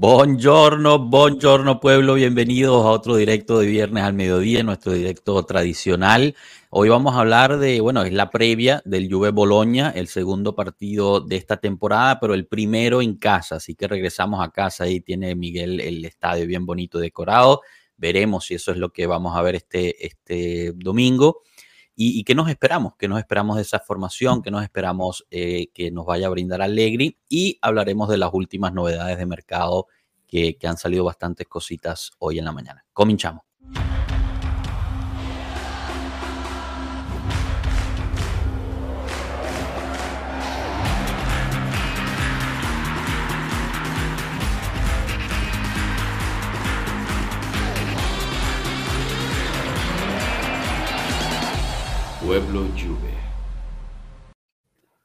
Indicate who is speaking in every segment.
Speaker 1: Buongiorno, buongiorno pueblo, bienvenidos a otro directo de viernes al mediodía, nuestro directo tradicional. Hoy vamos a hablar de, bueno, es la previa del Juve Boloña, el segundo partido de esta temporada, pero el primero en casa, así que regresamos a casa, ahí tiene Miguel el estadio bien bonito decorado, veremos si eso es lo que vamos a ver este, este domingo. ¿Y, qué nos esperamos? ¿Qué nos esperamos de esa formación? ¿Qué nos esperamos eh, que nos vaya a brindar Allegri? Y hablaremos de las últimas novedades de mercado que, que han salido bastantes cositas hoy en la mañana. Cominchamos. Pueblo Juve.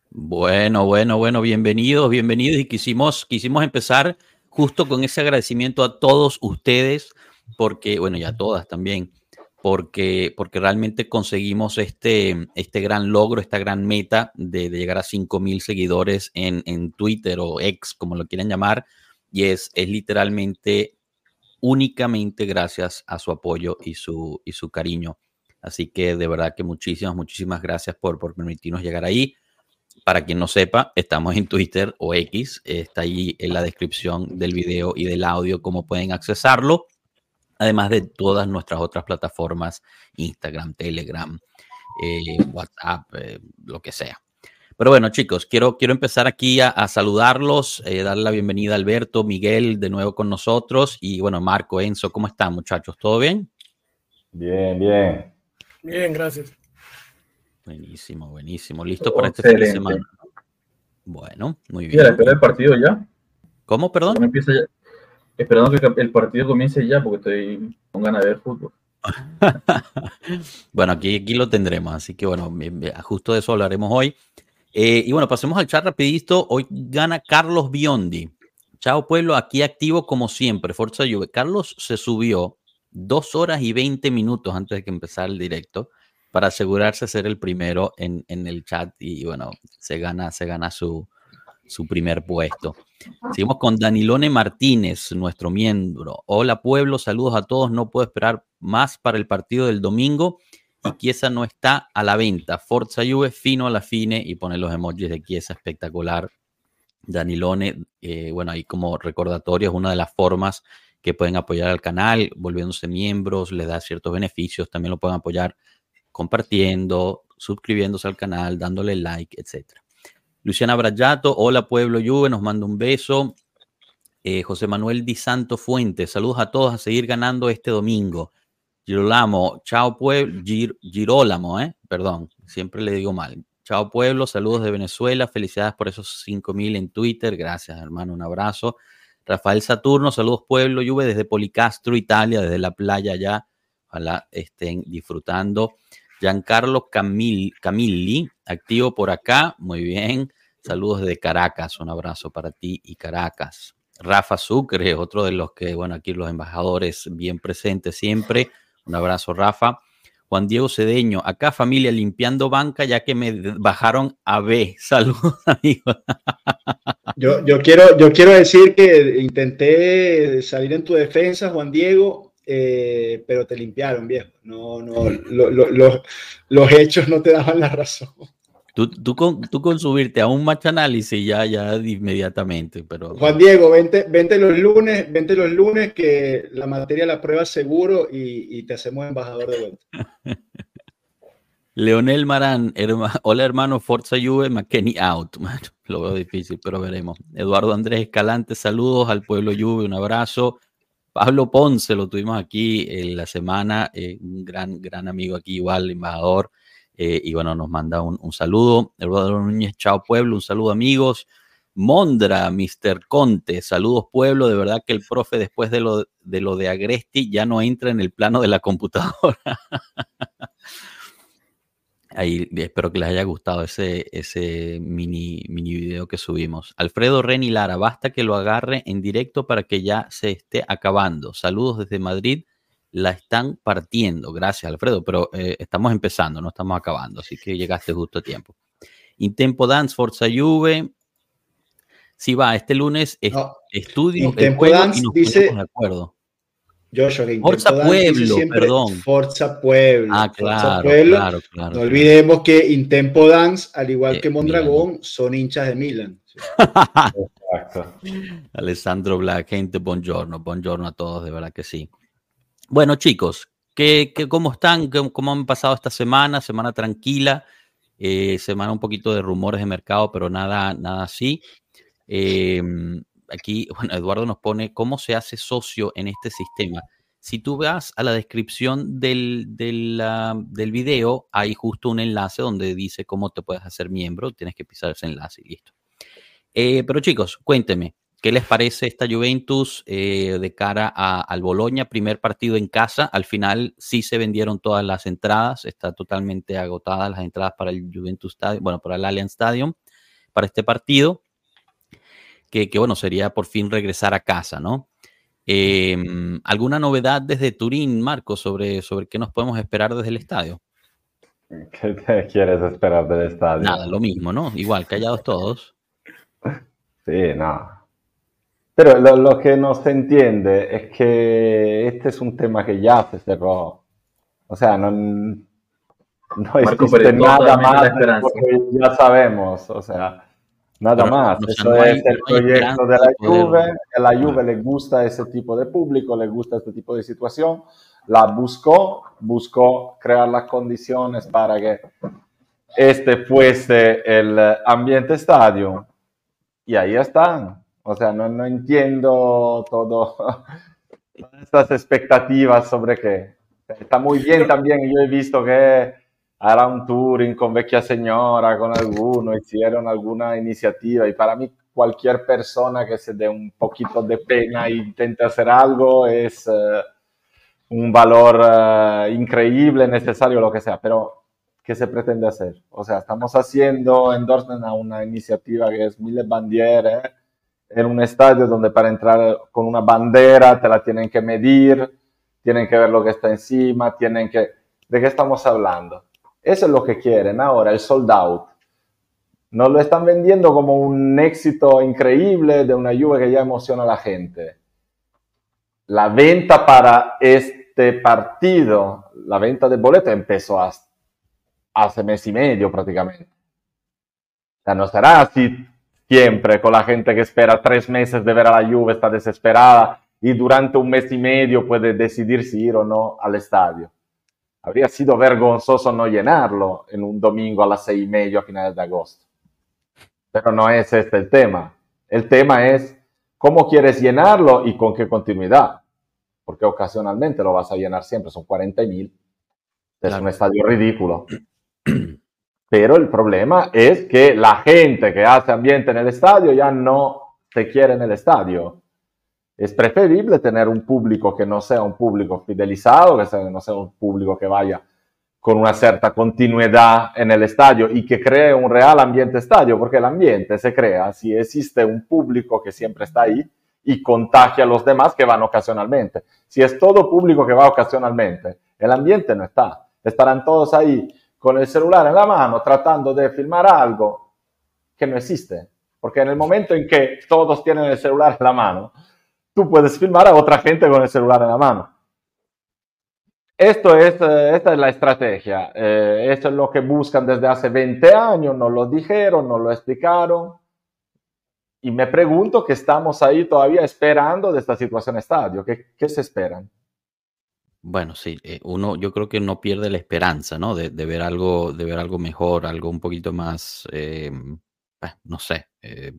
Speaker 1: Bueno, bueno, bueno, bienvenidos, bienvenidos y quisimos, quisimos empezar justo con ese agradecimiento a todos ustedes, porque, bueno, y a todas también, porque, porque realmente conseguimos este, este gran logro, esta gran meta de, llegar a 5 mil seguidores en, en, Twitter o X, como lo quieran llamar, y es, es literalmente únicamente gracias a su apoyo y su, y su cariño. Así que de verdad que muchísimas, muchísimas gracias por, por permitirnos llegar ahí. Para quien no sepa, estamos en Twitter o X, está ahí en la descripción del video y del audio cómo pueden accesarlo, además de todas nuestras otras plataformas, Instagram, Telegram, eh, WhatsApp, eh, lo que sea. Pero bueno, chicos, quiero, quiero empezar aquí a, saludarlos, eh, darle la bienvenida a Alberto, Miguel, de nuevo con nosotros, y bueno, Marco, Enzo, ¿cómo están muchachos? ¿Todo bien?
Speaker 2: Bien, bien.
Speaker 3: Bien, gracias.
Speaker 1: Buenísimo, buenísimo. ¿Listo para este fin de semana? Bueno, muy bien.
Speaker 2: Partido ya.
Speaker 1: ¿Cómo, perdón?
Speaker 2: Esperando que el partido comience ya porque estoy con ganas de ver fútbol.
Speaker 1: bueno, aquí, aquí lo tendremos, así que bueno, justo de eso hablaremos hoy. Eh, y bueno, pasemos al chat rapidito. Hoy gana Carlos Biondi. Chao pueblo, aquí activo como siempre. Forza Juve. Carlos se subió dos horas y veinte minutos antes de que empezara el directo para asegurarse de ser el primero en, el chat y bueno, se gana, se gana su, su primer puesto. Seguimos con Danilone Martínez, nuestro miembro. Hola pueblo, saludos a todos. No puedo esperar más para el partido del domingo y Chiesa no está a la venta. Forza Juve, fino a la fine y pone los emojis de Chiesa espectacular. Danilone, eh, bueno, ahí como recordatorio es una de las formas que pueden apoyar al canal, volviéndose miembros, les da ciertos beneficios, también lo pueden apoyar compartiendo, suscribiéndose al canal, dándole like, etc. Luciana Brayato, hola Pueblo Juve, nos manda un beso. Eh, José Manuel Di Santo Fuentes, saludos a todos a seguir ganando este domingo. Girolamo, chao Pueblo, Girolamo, eh, perdón, siempre le digo mal. Chao Pueblo, saludos de Venezuela, felicidades por esos 5000 en Twitter, gracias hermano, un abrazo. Rafael Saturno, saludos pueblo, Juve desde Policastro, Italia, desde la playa ya. Ojalá estén disfrutando. Giancarlo Camil, Camilli, activo por acá, muy bien. Saludos desde Caracas, un abrazo para ti y Caracas. Rafa Sucre, otro de los que, bueno, aquí los embajadores bien presentes siempre. Un abrazo, Rafa. Juan Diego Cedeño, acá familia limpiando banca ya que me bajaron a B. Saludos, amigos.
Speaker 3: Yo, yo, quiero, yo quiero decir que intenté salir en tu defensa, Juan Diego, eh, pero te limpiaron, viejo. No, no, los hechos no te daban la razón.
Speaker 1: Tú, tú, con, tú con subirte a un match análisis ya, ya inmediatamente, pero...
Speaker 3: Juan Diego, vente, vente los lunes, vente los lunes que la materia la prueba seguro y, y te hacemos embajador de vuelta.
Speaker 1: Leonel Marán, hola hermano, Forza Juve, McKenny out. lo veo difícil, pero veremos. Eduardo Andrés Escalante, saludos al pueblo Juve, un abrazo. Pablo Ponce, lo tuvimos aquí en la semana, eh, un gran, gran amigo aquí, igual, embajador. Eh, y bueno, nos manda un, saludo. Eduardo Núñez, chao pueblo, un saludo amigos. Mondra, Mr. Conte, saludos pueblo, de verdad que el profe después de de, lo de Agresti ya no entra en el plano de la computadora. Ahí espero que les haya gustado ese, ese mini, mini video que subimos. Alfredo Reni Lara, basta que lo agarre en directo para que ya se esté acabando. Saludos desde Madrid la están partiendo. Gracias, Alfredo, pero eh, estamos empezando, no estamos acabando, así que llegaste justo a tiempo. Intempo Dance, Forza Juve. Sí, va, este lunes es,
Speaker 3: No,
Speaker 1: estudio
Speaker 3: In
Speaker 1: el
Speaker 3: Tempo
Speaker 1: juego
Speaker 3: Dance
Speaker 1: y nos
Speaker 3: dice-
Speaker 1: de acuerdo.
Speaker 3: Joshua, que
Speaker 1: Forza Pueblo,
Speaker 3: siempre
Speaker 1: perdón.
Speaker 3: Forza Pueblo.
Speaker 1: Ah,
Speaker 3: Forza
Speaker 1: claro,
Speaker 3: Pueblo.
Speaker 1: claro, claro.
Speaker 3: No olvidemos que Intempo Dance, al igual
Speaker 1: Eh,
Speaker 3: que Mondragón, son hinchas de Milan.
Speaker 4: Exacto.
Speaker 1: Alessandro Black, gente, buongiorno, buongiorno a todos, de verdad que sí. Bueno, chicos, ¿qué, qué, cómo están? ¿Cómo, cómo han pasado esta semana? Semana tranquila, eh, semana un poquito de rumores de mercado, pero nada, nada así. Eh, aquí, bueno, Eduardo nos pone cómo se hace socio en este sistema. Si tú vas a la descripción del, ah, del video, hay justo un enlace donde dice cómo te puedes hacer miembro. Tienes que pisar ese enlace y listo. Eh, pero chicos, cuénteme, ¿qué les parece esta Juventus eh, de cara a- al Boloña? Primer partido en casa. Al final sí se vendieron todas las entradas. Está totalmente agotadas las entradas para el Juventus Stadium, bueno, para el Allianz Stadium, para este partido. Que, que, bueno, sería por fin regresar a casa, ¿no? Eh, ¿Alguna novedad desde Turín, Marco, sobre, sobre qué nos podemos esperar desde el estadio?
Speaker 4: ¿Qué te quieres esperar del estadio?
Speaker 1: Nada, lo mismo, ¿no? Igual, callados todos.
Speaker 4: Sí, no. Pero lo, lo que no se entiende es que este es un tema que ya se cerró. O sea, no, no
Speaker 2: Marco,
Speaker 4: existe nada más de
Speaker 2: esperanza.
Speaker 4: lo que ya sabemos. O sea, nada
Speaker 1: Pero,
Speaker 4: más.
Speaker 1: o sea,
Speaker 4: Eso
Speaker 1: no hay-
Speaker 4: es el
Speaker 1: no
Speaker 4: proyecto de la Juve. A la Juve le gusta ese tipo de público, le gusta este tipo de situación. La buscó, buscó crear las condiciones para que este fuese el ambiente estadio. Y ahí están. O sea, no, no entiendo todo, todas estas expectativas sobre qué. Está muy bien también, yo he visto que hará un touring con Vecchia Señora, con alguno, hicieron alguna iniciativa y para mí cualquier persona que se dé un poquito de pena e intente hacer algo es eh, un valor eh, increíble, necesario, lo que sea, pero ¿qué se pretende hacer? O sea, estamos haciendo endorsement a una iniciativa que es Mille Bandiere en un estadio donde para entrar con una bandera te la tienen que medir, tienen que ver lo que está encima, tienen que... ¿De qué estamos hablando? Eso es lo que quieren ahora, el sold out. Nos lo están vendiendo como un éxito increíble de una Juve que ya emociona a la gente. La venta para este partido, la venta de boleto empezó hace mes y medio prácticamente. O sea, no será así siempre con la gente que espera tres meses de ver a la Juve, está desesperada y durante un mes y medio puede decidir si ir o no al estadio. Habría sido vergonzoso no llenarlo en un domingo a las seis y media a finales de agosto. Pero no es este el tema. El tema es cómo quieres llenarlo y con qué continuidad. Porque ocasionalmente lo vas a llenar siempre, son 40 mil. Es
Speaker 1: Claro.
Speaker 4: un estadio ridículo. Pero el problema es que la gente que hace ambiente en el estadio ya no te quiere en el estadio. Es preferible tener un público que no sea un público fidelizado, que sea- no sea un público que vaya con una cierta continuidad en el estadio y que cree un real ambiente estadio, porque el ambiente se crea si existe un público que siempre está ahí y contagia a los demás que van ocasionalmente. Si es todo público que va ocasionalmente, el ambiente no está. Estarán todos ahí con el celular en la mano tratando de filmar algo que no existe. Porque en el momento en que todos tienen el celular en la mano, tú puedes filmar a otra gente con el celular en la mano. Esto es, eh, esta es la estrategia. Eh, esto es lo que buscan desde hace 20 años, nos lo dijeron, nos lo explicaron. Y me pregunto que estamos ahí todavía esperando de esta situación estadio. ¿Qué, qué se esperan?
Speaker 1: Bueno, sí, eh, uno, yo creo que no pierde la esperanza, ¿no? De, de ver algo, de ver algo mejor, algo un poquito más, eh, eh, no sé, eh,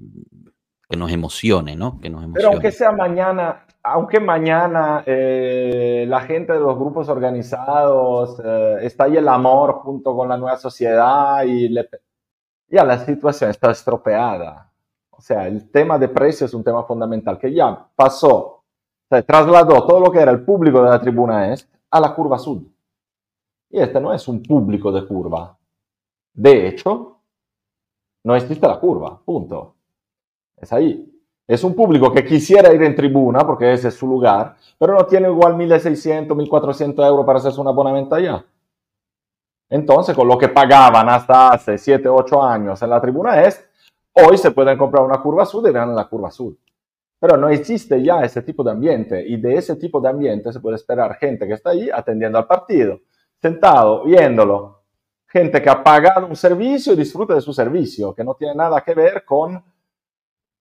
Speaker 1: que nos emocione, ¿no? Que nos
Speaker 4: Pero
Speaker 1: emocione.
Speaker 4: aunque sea mañana, aunque mañana eh, la gente de los grupos organizados eh, está ahí el amor junto con la nueva sociedad y le- ya la situación está estropeada. O sea, el tema de precio es un tema fundamental que ya pasó, se trasladó todo lo que era el público de la tribuna este a la curva sur. Y este no es un público de curva. De hecho, no existe la curva, punto. Es ahí. Es un público que quisiera ir en tribuna, porque ese es su lugar, pero no tiene igual 1.600, 1.400 euros para hacerse un abonamiento allá. Entonces, con lo que pagaban hasta hace 7, 8 años en la tribuna este, Hoy se pueden comprar una curva azul y vean la curva azul. Pero no existe ya ese tipo de ambiente y de ese tipo de ambiente se puede esperar gente que está ahí atendiendo al partido, sentado, viéndolo. Gente que ha pagado un servicio y disfruta de su servicio, que no tiene nada que ver con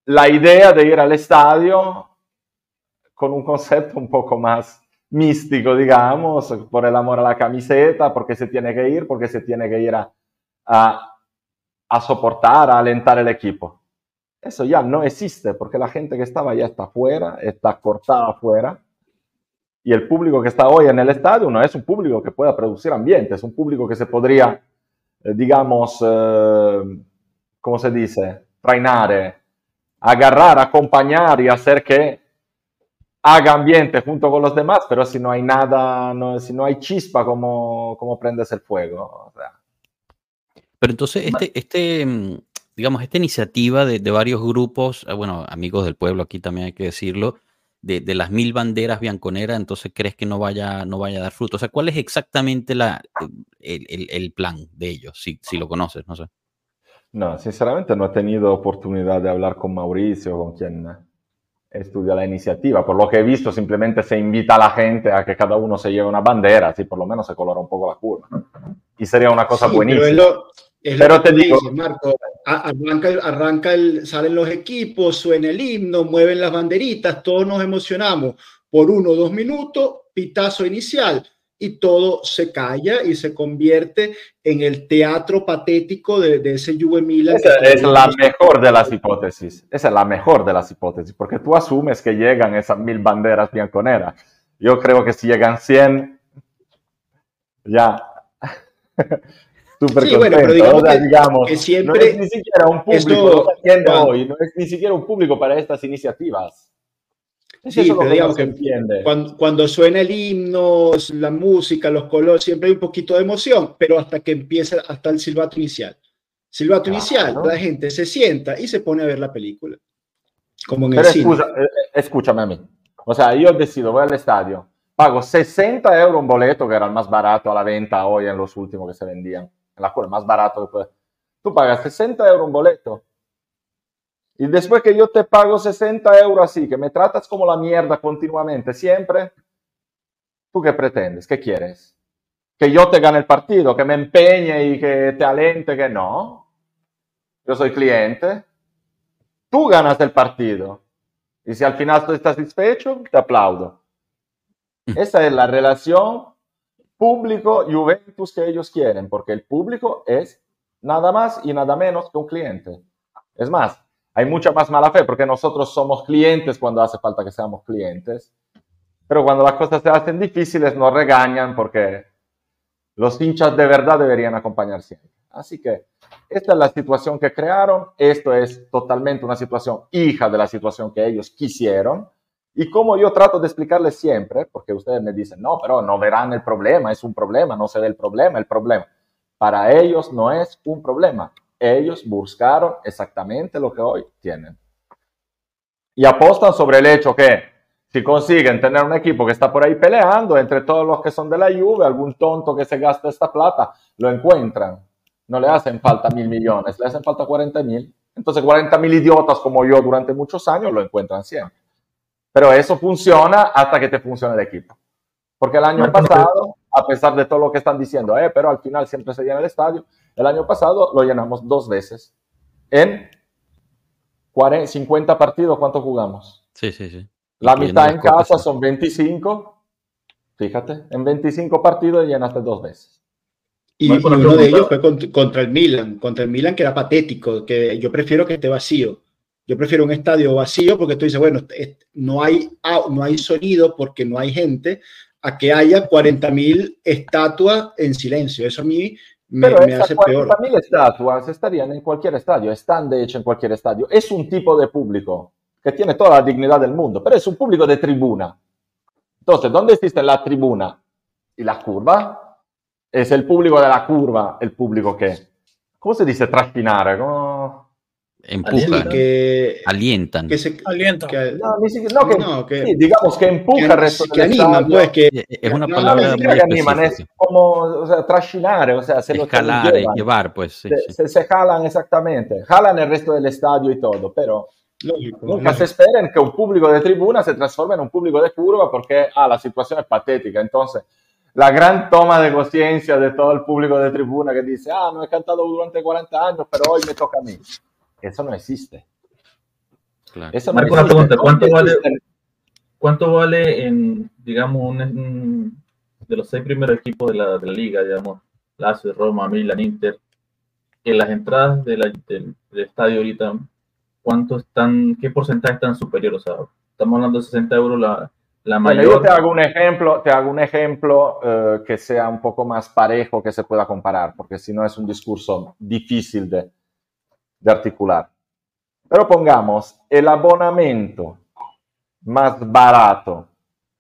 Speaker 4: la idea de ir al estadio con un concepto un poco más místico, digamos, por el amor a la camiseta, porque se tiene que ir, porque se tiene que ir a, a, soportar, a alentar el equipo. Eso ya no existe, porque la gente que estaba ya está afuera, está cortada afuera, y el público que está hoy en el estadio no es un público que pueda producir ambiente, es un público que se podría, eh, digamos, eh, ¿cómo se dice? Trainare, agarrar, acompañar y hacer que haga ambiente junto con los demás, pero si no hay nada, no, si no hay chispa, ¿cómo, cómo prendes el fuego?
Speaker 1: Pero entonces, este, este, mm, digamos, esta iniciativa de, varios grupos, eh, bueno, amigos del pueblo, aquí también hay que decirlo, de, las mil banderas bianconeras, entonces crees que no vaya, no vaya a dar fruto. O sea, ¿cuál es exactamente la, el, plan de ellos? Si, si lo conoces, no sé.
Speaker 4: No, sinceramente no he tenido oportunidad de hablar con Mauricio, con quien estudia la iniciativa. Por lo que he visto, simplemente se invita a la gente a que cada uno se lleve una bandera, así por lo menos se colora un poco la curva. Y sería una cosa buenísima.
Speaker 3: Pero, te digo, Marco, arranca, arranca el, salen los equipos, suena el himno, mueven las banderitas, todos nos emocionamos por uno o dos minutos, pitazo inicial y todo se calla y se convierte en el teatro patético de, ese Juve Milan.
Speaker 4: Esa es la mejor de las hipótesis. Esa es la mejor de las hipótesis, porque tú asumes que llegan esas mil banderas bianconeras. Yo creo que si llegan 100, ya. Súper sí, bueno, pero digamos, que, siempre no es ni siquiera un público, hoy, no es ni siquiera un público para estas iniciativas.
Speaker 3: Sí, pero digamos que cuando, cuando, suena el himno, la música, los colores, siempre hay un poquito de emoción, pero hasta que empieza, hasta el silbato inicial. Silbato inicial, la gente se sienta y se pone a ver la película. Como en el cine.
Speaker 4: Eh, escúchame a mí. O sea, yo decido, voy al estadio, pago 60 euros un boleto, que era el más barato a la venta hoy en los últimos que se vendían. En la cual, más barato. Tú pagas 60 euros un boleto y después que yo te pago 60 euros así, que me tratas como la mierda continuamente, siempre, ¿tú qué pretendes? ¿Qué quieres? ¿Que yo te gane el partido? ¿Que me empeñe y que te alente? Que no. Yo soy cliente. Tú ganas el partido. Y si al final tú estás satisfecho, te aplaudo. Mm. Esa es la relación público-Juventus que ellos quieren, porque el público es nada más y nada menos que un cliente. Es más, hay mucha más mala fe porque nosotros somos clientes cuando hace falta que seamos clientes, pero cuando las cosas se hacen difíciles nos regañan porque los hinchas de verdad deberían acompañar siempre. Así que esta es la situación que crearon, esto es totalmente una situación hija de la situación que ellos quisieron. Y como yo trato de explicarles siempre, porque ustedes me dicen, no, pero no verán el problema, es un problema, no se ve el problema, el problema. Para ellos no es un problema, ellos buscaron exactamente lo que hoy tienen. Y apostan sobre el hecho que si consiguen tener un equipo que está por ahí peleando, entre todos los que son de la Juve, algún tonto que se gasta esta plata, lo encuentran. No le hacen falta mil millones, le hacen falta 40 mil. Entonces 40 mil idiotas como yo durante muchos años lo encuentran siempre. Pero eso funciona hasta que te funcione el equipo. Porque el año pasado, a pesar de todo lo que están diciendo, eh, pero al final siempre se llena el estadio, el año pasado lo llenamos dos veces. En 50 partidos, ¿cuánto jugamos?
Speaker 1: Sí, sí, sí.
Speaker 4: La mitad en casa son 25. Fíjate, en 25 partidos llenaste dos veces.
Speaker 3: Y, uno de ellos fue contra el Milan, contra el Milan que era patético, que yo prefiero que esté vacío. Yo prefiero un estadio vacío porque tú dices, bueno, no hay, no hay sonido porque no hay gente, a que haya 40.000 estatuas en silencio. Eso a mí
Speaker 4: pero esas 40.000 estatuas estarían en cualquier estadio, están de hecho en cualquier estadio. Es un tipo de público que tiene toda la dignidad del mundo, pero es un público de tribuna. Entonces, ¿dónde existe la tribuna y la curva? Es el público de la curva, el público que, ¿cómo se dice trascinare?
Speaker 1: Empujan,
Speaker 3: que,
Speaker 1: alientan.
Speaker 3: que se,
Speaker 5: Alienta.
Speaker 3: que-
Speaker 4: No, no, que,
Speaker 3: no, que-
Speaker 4: sí, digamos que empuja
Speaker 3: que- animan,
Speaker 4: estadio.
Speaker 3: pues, que
Speaker 1: Eh, Es una
Speaker 3: no,
Speaker 1: palabra
Speaker 4: No,
Speaker 1: muy
Speaker 4: animan, es como o sea, trascinar, o sea, se lo
Speaker 1: Escalar,
Speaker 4: llevan.
Speaker 1: llevar, pues. sí,
Speaker 4: se,
Speaker 1: sí.
Speaker 4: se- se jalan exactamente, jalan el resto del estadio y todo, pero
Speaker 3: lógico,
Speaker 4: nunca
Speaker 3: lógico.
Speaker 4: se esperen que un público de tribuna se transforme en un público de curva porque ah, la situación es patética. Entonces, la gran toma de conciencia de todo el público de tribuna que dice, ah, no he cantado durante 40 años, pero hoy me toca a mí. Eso no existe.
Speaker 1: Claro.
Speaker 4: Eso no
Speaker 2: Marco, una
Speaker 4: existe.
Speaker 2: pregunta,
Speaker 4: No
Speaker 2: ¿cuánto vale-. ¿Cuánto vale en, digamos, un, un- de los seis primeros equipos de la, de la liga, digamos, Lazio, Roma, Milan, Inter, en las entradas de la- del, del estadio ahorita, ¿cuánto están, qué porcentaje están superior? O sea, estamos hablando de 60 euros la, la
Speaker 4: Bueno,
Speaker 2: mayor.
Speaker 4: yo te hago un ejemplo, te hago un ejemplo eh, que sea un poco más parejo, que se pueda comparar, porque si no es un discurso difícil de, de articular. Pero pongamos el abonamiento más barato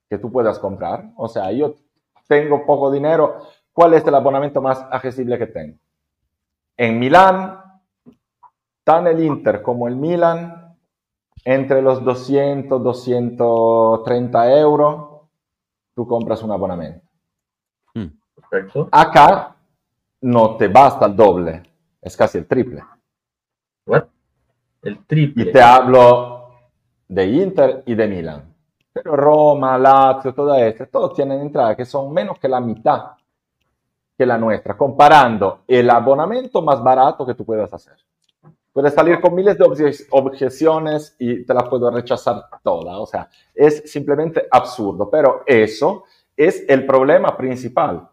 Speaker 4: que tú puedas comprar. O sea, yo tengo poco dinero. ¿Cuál es el abonamiento más accesible que tengo? En Milán, tan el Inter como el Milan, entre los 200, 230 euros, tú compras un abonamiento.
Speaker 1: Mm.
Speaker 2: Perfecto.
Speaker 4: Acá no te basta el doble, es casi el triple.
Speaker 2: What? El triple.
Speaker 4: Y te hablo de Inter y de Milan. Pero Roma, Lazio, todo esto, todos tienen entradas que son menos que la mitad que la nuestra, comparando el abonamiento más barato que tú puedas hacer. Puedes salir con miles de obje- objeciones y te las puedo rechazar todas. O sea, es simplemente absurdo. Pero eso es el problema principal.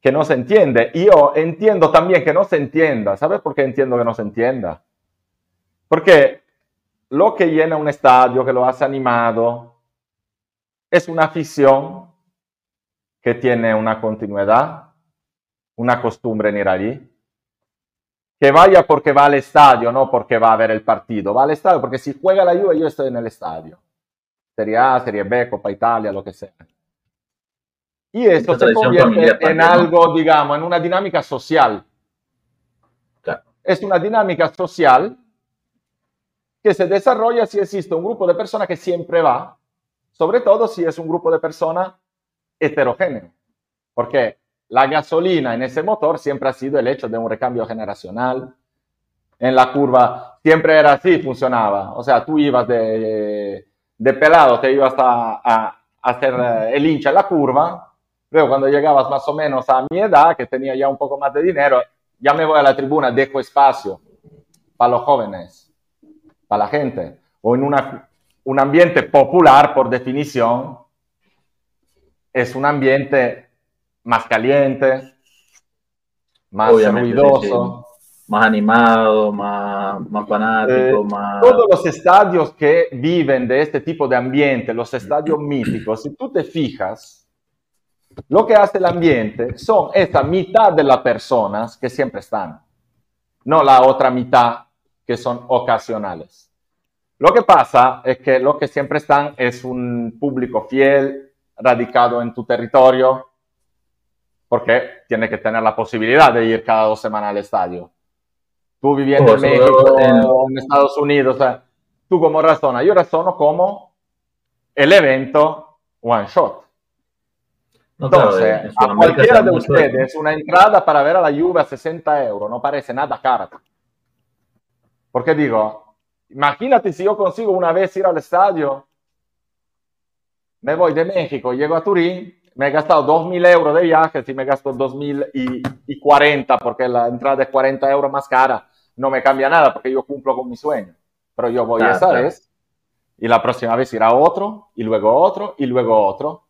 Speaker 4: Que no se entiende. Y yo entiendo también que no se entienda. ¿Sabes por qué entiendo que no se entienda? Porque lo que llena un estadio, que lo hace animado, es una afición que tiene una continuidad, una costumbre en ir allí. Que vaya porque va al estadio, no porque va a ver el partido. Va al estadio porque si juega la Juve yo estoy en el estadio. Serie A, Serie B, Copa Italia, lo que sea. Y eso se convierte
Speaker 2: familiar
Speaker 4: en algo, digamos, en una dinámica social.
Speaker 2: Claro.
Speaker 4: Es una dinámica social que se desarrolla si existe un grupo de personas que siempre va, sobre todo si es un grupo de personas heterogéneo, porque la gasolina en ese motor siempre ha sido el hecho de un recambio generacional. En la curva siempre era así, funcionaba. O sea, tú ibas de, de pelado, te ibas a, a- a hacer eh, el hincha en la curva, luego cuando llegabas más o menos a mi edad, que tenía ya un poco más de dinero, ya me voy a la tribuna, dejo espacio para los jóvenes, para la gente, o en una, un ambiente popular, por definición, es un ambiente más caliente, más
Speaker 2: Obviamente, sí,
Speaker 4: ruidoso.
Speaker 2: Más animado, más, más fanático,
Speaker 4: Eh,
Speaker 2: más...
Speaker 4: Todos los estadios que viven de este tipo de ambiente, los estadios míticos, si tú te fijas, lo que hace el ambiente son esta mitad de las personas que siempre están, no la otra mitad que son ocasionales. Lo que pasa es que lo que siempre están es un público fiel, radicado en tu territorio, porque tiene que tener la posibilidad de ir cada dos semanas al estadio. Tú viviendo en México
Speaker 2: en-
Speaker 4: en Estados Unidos, o sea, tú como razonas, yo razono como el evento one shot.
Speaker 2: No, claro,
Speaker 4: Entonces,
Speaker 2: en
Speaker 4: a cualquiera de ustedes, una entrada para ver a la Juve a 60 euros no parece nada cara. Porque digo, imagínate si yo consigo una vez ir al estadio, me voy de México, llego a Turín, me he gastado 2.000 euros de viaje, si me gasto 2.040 porque la entrada es 40 euros más cara, no me cambia nada porque yo cumplo con mi sueño. Pero yo voy
Speaker 2: Claro,
Speaker 4: esa
Speaker 2: claro.
Speaker 4: vez y la próxima vez irá otro y luego otro y luego otro.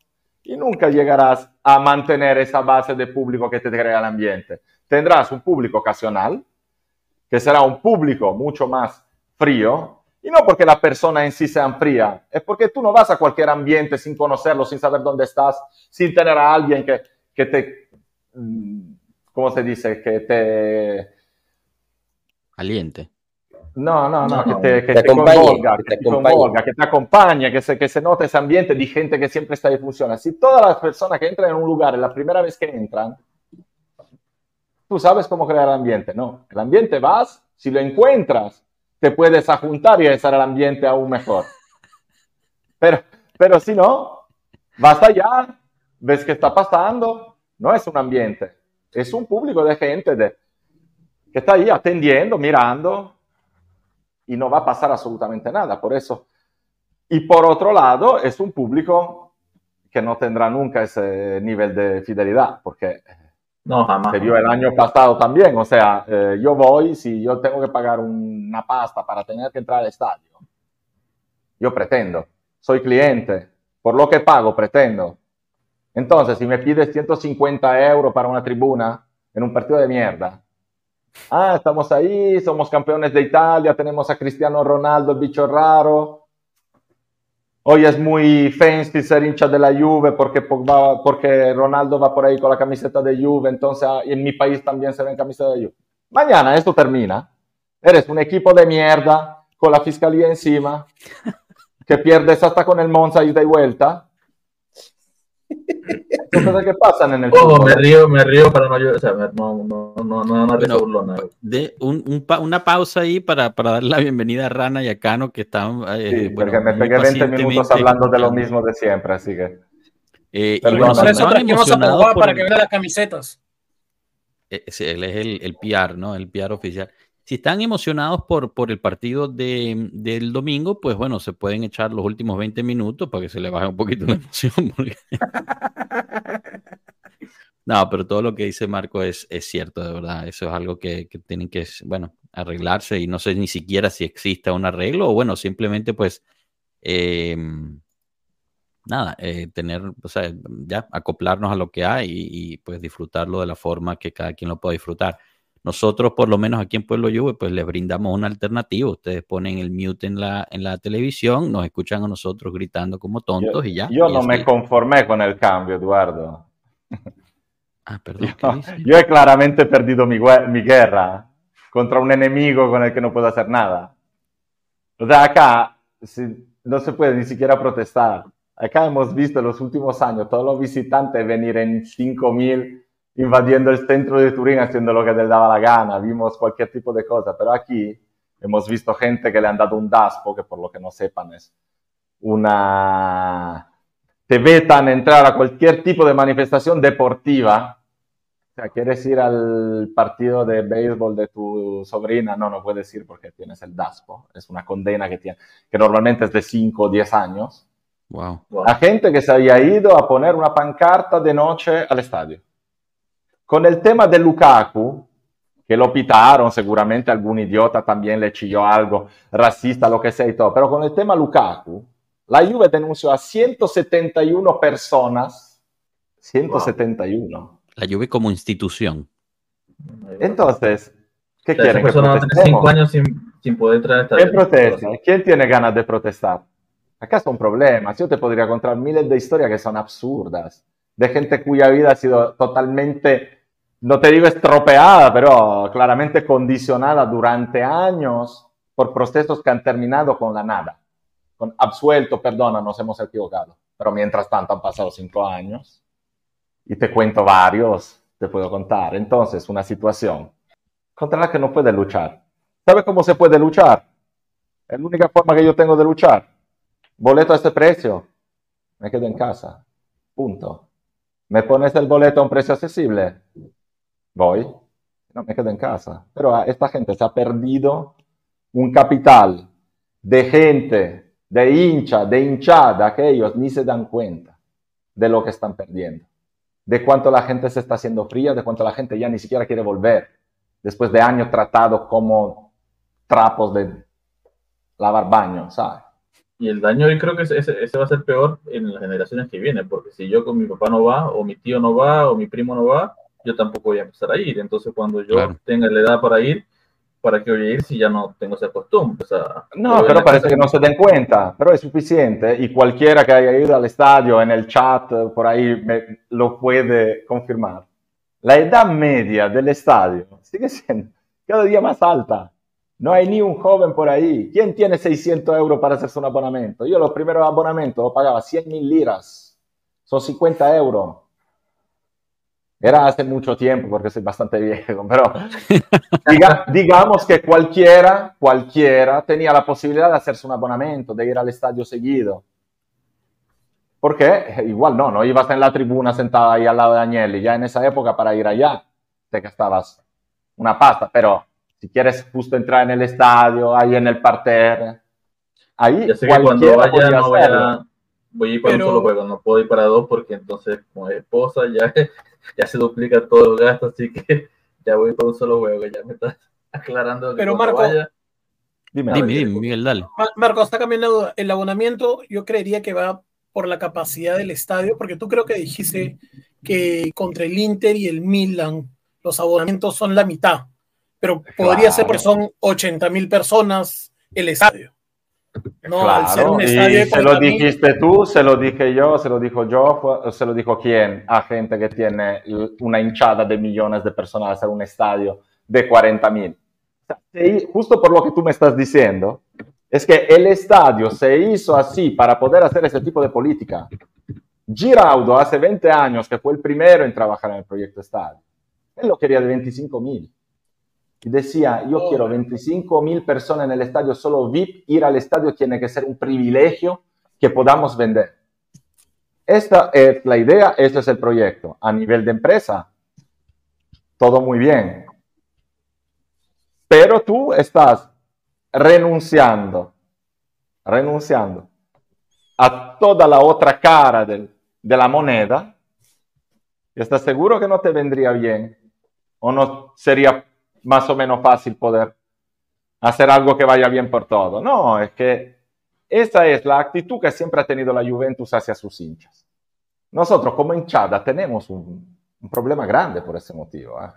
Speaker 4: Y nunca llegarás a mantener esa base de público que te crea el ambiente. Tendrás un público ocasional, que será un público mucho más frío, y no porque la persona en sí sea fría, es porque tú no vas a cualquier ambiente sin conocerlo, sin saber dónde estás, sin tener a alguien que, que te, mm, ¿cómo se dice? Que te...
Speaker 1: Caliente.
Speaker 4: No, no, no,
Speaker 2: No,
Speaker 4: que
Speaker 2: no,
Speaker 4: te, que
Speaker 6: te
Speaker 4: te
Speaker 6: acompañe,
Speaker 4: convolga,
Speaker 6: que
Speaker 4: que
Speaker 6: te
Speaker 4: te
Speaker 6: acompañe.
Speaker 4: convolga, que te acompañe, que se, que se note ese ambiente de gente que siempre está y funciona. Si todas las personas que entran en un lugar la primera vez que entran, tú sabes cómo crear el ambiente, ¿no? El ambiente vas Si lo encuentras, te puedes ajuntar y hacer el ambiente aún mejor. Pero, pero si no, vas allá, ves qué está pasando, no es un ambiente, es un público de gente de, que está ahí atendiendo, mirando, y no va a pasar absolutamente nada. Por eso, y por otro lado, es un público que no tendrá nunca ese nivel de fidelidad, porque
Speaker 2: no, jamás.
Speaker 4: se dio el año pasado también. O sea, eh, yo voy, si yo tengo que pagar una pasta para tener que entrar al estadio, yo pretendo, soy cliente, por lo que pago, pretendo. Entonces, si me pides 150 euros para una tribuna en un partido de mierda, ah, estamos ahí, somos campeones de Italia, tenemos a Cristiano Ronaldo, el bicho raro. Hoy es muy fancy ser hincha de la Juve porque, porque Ronaldo va por ahí con la camiseta de Juve, entonces ah, en mi país también se ven camisetas de Juve. Mañana esto termina. Eres un equipo de mierda con la fiscalía encima, que pierdes hasta con el Monza y de vuelta cosas que pasan en el
Speaker 2: Ojo, me río, me río para no o sea, no, no, no, no, no
Speaker 1: bueno, de un, un una pausa ahí para, para darle la bienvenida a Rana y a Cano que están
Speaker 4: eh, sí, bueno, porque me pegué 20 minutos hablando de lo mismo de siempre, así que
Speaker 5: eh, y bueno, eso trajimos a para que vean las camisetas.
Speaker 1: Eh, él es el, el PR, ¿no? El PR oficial si están emocionados por, por el partido de, del domingo, pues bueno, se pueden echar los últimos 20 minutos para que se le baje un poquito la emoción. no, pero todo lo que dice Marco es, es cierto, de verdad. Eso es algo que, que, tienen que, bueno, arreglarse y no sé ni siquiera si exista un arreglo o bueno, simplemente pues, em, nada, eh, tener, ya acoplarnos a lo que hay y, y pues disfrutarlo de la forma que cada quien lo pueda disfrutar. Nosotros, por lo menos aquí en Pueblo Juve, pues les brindamos una alternativa. Ustedes ponen el mute en la, en la televisión, nos escuchan a nosotros gritando como tontos y ya.
Speaker 4: Yo no me conformé con el cambio, Eduardo.
Speaker 1: Ah, perdón.
Speaker 4: Yo, he claramente perdido mi, mi guerra contra un enemigo con el que no puedo hacer nada. O sea, acá no se puede ni siquiera protestar. Acá hemos visto en los últimos años todos los visitantes venir en 5.000 invadiendo el centro de Turín haciendo lo que les daba la gana, vimos cualquier tipo de cosa, pero aquí hemos visto gente que le han dado un DASPO, que por lo que no sepan es una... te vetan entrar a cualquier tipo de manifestación deportiva. O sea, ¿quieres ir al partido de béisbol de tu sobrina? No, no puedes ir porque tienes el DASPO. Es una condena que tiene, que normalmente es de 5 o 10 años.
Speaker 1: Wow.
Speaker 4: La gente que se había ido a poner una pancarta de noche al estadio. Con el tema de Lukaku, que lo pitaron, seguramente algún idiota también le chilló algo racista, lo que sea y todo, pero con el tema Lukaku, la Juve denunció a 171 personas, 171. Wow.
Speaker 1: La Juve como institución.
Speaker 4: Entonces, ¿qué
Speaker 2: o sea,
Speaker 4: quieren?
Speaker 2: Persona tiene cinco años sin, sin poder traer esta
Speaker 4: ¿Quién protesta? ¿Quién tiene ganas de protestar? Acá son problemas. Yo te podría contar miles de historias que son absurdas, de gente cuya vida ha sido totalmente no te digo estropeada, pero claramente condicionada durante años por procesos que han terminado con la nada. Con absuelto, perdona, nos hemos equivocado. Pero mientras tanto han pasado cinco años y te cuento varios, te puedo contar. Entonces, una situación contra la que no puedes luchar. ¿Sabes cómo se puede luchar? Es la única forma que yo tengo de luchar. Boleto a este precio, me quedo en casa. Punto. ¿Me pones el boleto a un precio accesible? Voy, no me quedo en casa. Pero esta gente se ha perdido un capital de gente, de hincha, de hinchada, que ellos ni se dan cuenta de lo que están perdiendo. De cuánto la gente se está haciendo fría, de cuánto la gente ya ni siquiera quiere volver, después de años tratados como trapos de lavar baño, ¿sabes?
Speaker 2: Y el daño yo creo que ese, ese, va a ser peor en las generaciones que vienen, porque si yo con mi papá no va, o mi tío no va, o mi primo no va, yo tampoco voy a empezar a ir. Entonces, cuando yo claro. tenga la edad para ir, ¿para qué voy a ir si ya no tengo esa costumbre? O sea,
Speaker 4: no, pero parece que no se den cuenta, pero es suficiente y cualquiera que haya ido al estadio, en el chat, por ahí, me, lo puede confirmar. La edad media del estadio sigue siendo cada día más alta. No hay ni un joven por ahí. ¿Quién tiene 600 euros para hacerse un abonamiento? Yo los primeros abonamientos lo pagaba 100 mil liras. Son 50 euros Era hace mucho tiempo porque soy bastante viejo, pero digamos que cualquiera, cualquiera tenía la posibilidad de hacerse un abonamiento, de ir al estadio seguido. Porque igual no, no ibas en la tribuna sentado ahí al lado de Agnelli, ya en esa época para ir allá te gastabas una pasta, pero si quieres justo entrar en el estadio, ahí en el parterre, ahí
Speaker 2: ya sé que cuando vaya no voy a, voy a ir para un solo juego, no puedo ir para dos porque entonces como esposa ya ya se duplica todo el gasto, así que ya voy por un solo juego, ya me estás aclarando.
Speaker 5: Pero Marco,
Speaker 1: dime, dime, dime, Miguel, dale.
Speaker 5: Marco, está cambiando el abonamiento, yo creería que va por la capacidad del estadio, porque tú creo que dijiste que contra el Inter y el Milan los abonamientos son la mitad, pero podría ser porque son 80 mil personas el estadio.
Speaker 4: No, claro, y se lo dijiste tú, se lo dije yo, se lo dijo yo, se lo dijo quién, a gente que tiene una hinchada de millones de personas hacer un estadio de 40 mil. Justo por lo que tú me estás diciendo, es que el estadio se hizo así para poder hacer ese tipo de política. Giraudo hace 20 años, que fue el primero en trabajar en el proyecto estadio, él lo quería de 25 mil decía, yo quiero 25 mil personas en el estadio, solo VIP, ir al estadio tiene que ser un privilegio que podamos vender. Esta es la idea, este es el proyecto. A nivel de empresa, todo muy bien. Pero tú estás renunciando, renunciando a toda la otra cara de la moneda estás seguro que no te vendría bien o no sería más o menos fácil poder hacer algo que vaya bien por todo. No, es que esa es la actitud que siempre ha tenido la Juventus hacia sus hinchas. Nosotros como hinchada tenemos un, problema grande por ese motivo. ¿eh?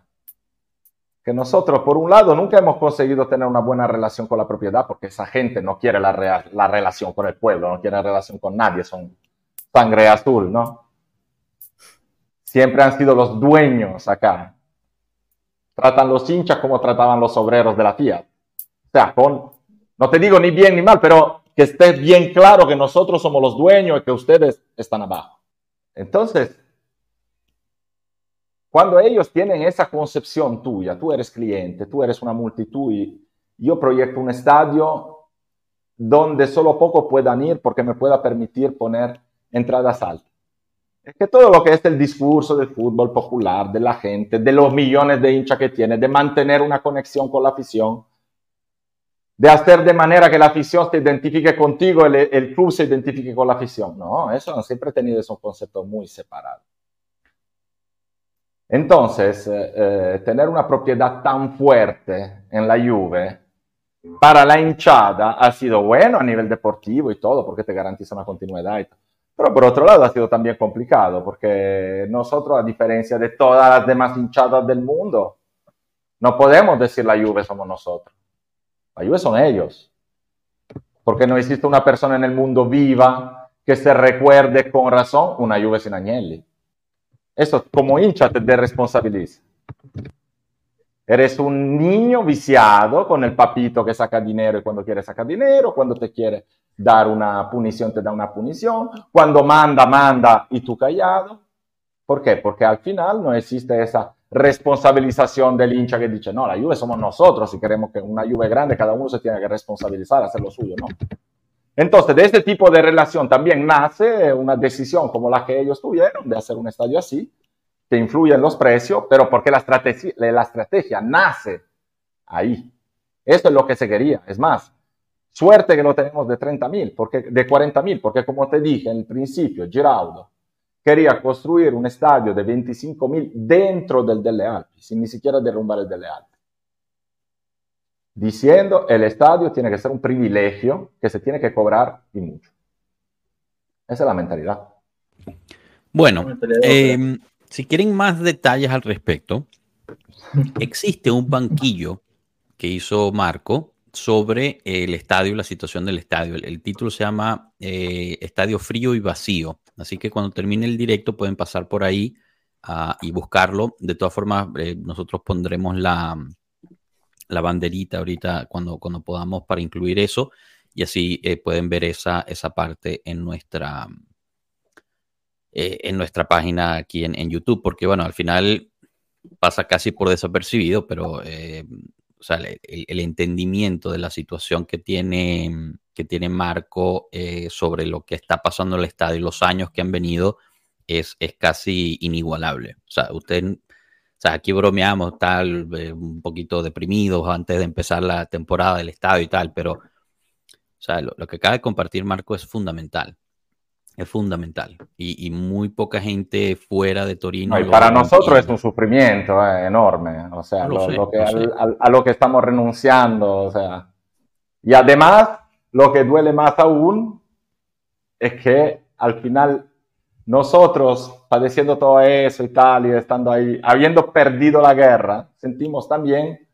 Speaker 4: Que nosotros, por un lado, nunca hemos conseguido tener una buena relación con la propiedad porque esa gente no quiere la, la relación con el pueblo, no quiere relación con nadie, son sangre azul, ¿no? Siempre han sido los dueños acá tratan los hinchas como trataban los obreros de la Fiat. O sea, no te digo ni bien ni mal, pero que esté bien claro que nosotros somos los dueños y que ustedes están abajo. Entonces, cuando ellos tienen esa concepción tuya, tú eres cliente, tú eres una multitud y yo proyecto un estadio donde solo poco puedan ir porque me pueda permitir poner entradas altas. Es que todo lo que es el discurso del fútbol popular, de la gente, de los millones de hinchas que tiene, de mantener una conexión con la afición, de hacer de manera que la afición se identifique contigo, el, el club se identifique con la afición. No, eso han siempre tenido esos conceptos muy separados. Entonces, eh, eh, tener una propiedad tan fuerte en la Juve para la hinchada ha sido bueno a nivel deportivo y todo, porque te garantiza una continuidad y todo. Pero por otro lado ha sido también complicado porque nosotros, a diferencia de todas las demás hinchadas del mundo, no podemos decir la Juve somos nosotros. La Juve son ellos. Porque no existe una persona en el mundo viva que se recuerde con razón una Juve sin Agnelli. Eso como hincha te responsabiliza. Eres un niño viciado con el papito que saca dinero y cuando quiere sacar dinero, cuando te quiere dar una punición, te da una punición. Cuando manda, manda y tú callado. ¿Por qué? Porque al final no existe esa responsabilización del hincha que dice, no, la Juve somos nosotros, si queremos que una Juve grande, cada uno se tiene que responsabilizar, hacer lo suyo, ¿no? Entonces, de este tipo de relación también nace una decisión como la que ellos tuvieron de hacer un estadio así, que influye en los precios, pero porque la estrategia, la estrategia nace ahí. Eso es lo que se quería. Es más, Suerte que lo tenemos de 30 mil, porque, de 40 mil, porque como te dije en el principio, Giraudo quería construir un estadio de 25 mil dentro del Delle Alpi, sin ni siquiera derrumbar el Delle Alpi. Diciendo, el estadio tiene que ser un privilegio que se tiene que cobrar y mucho. Esa es la mentalidad.
Speaker 1: Bueno, em, si quieren más detalles al respecto, existe un banquillo que hizo Marco sobre el estadio, la situación del estadio. El, título se llama eh, Estadio Frío y Vacío. Así que cuando termine el directo pueden pasar por ahí ah, y buscarlo. De todas formas, eh, nosotros pondremos la, la banderita ahorita cuando, cuando podamos para incluir eso. Y así eh, pueden ver esa, esa parte en nuestra, en nuestra página aquí en, YouTube, porque bueno, al final pasa casi por desapercibido, pero o sea, el, entendimiento de la situación que tiene, que tiene Marco eh, sobre lo que está pasando en el estadio y los años que han venido es, es casi inigualable. O sea, usted, o sea, aquí bromeamos tal, un poquito deprimidos antes de empezar la temporada del estadio y tal, pero o sea, lo, lo que acaba de compartir Marco es fundamental es fundamental. Y, muy poca gente fuera de Torino.
Speaker 4: y para nosotros es un sufrimiento eh, enorme, o sea, lo, que, a lo que estamos renunciando, o sea, y además lo que duele más aún es que al final nosotros padeciendo todo eso y tal y estando ahí, habiendo perdido la guerra, sentimos también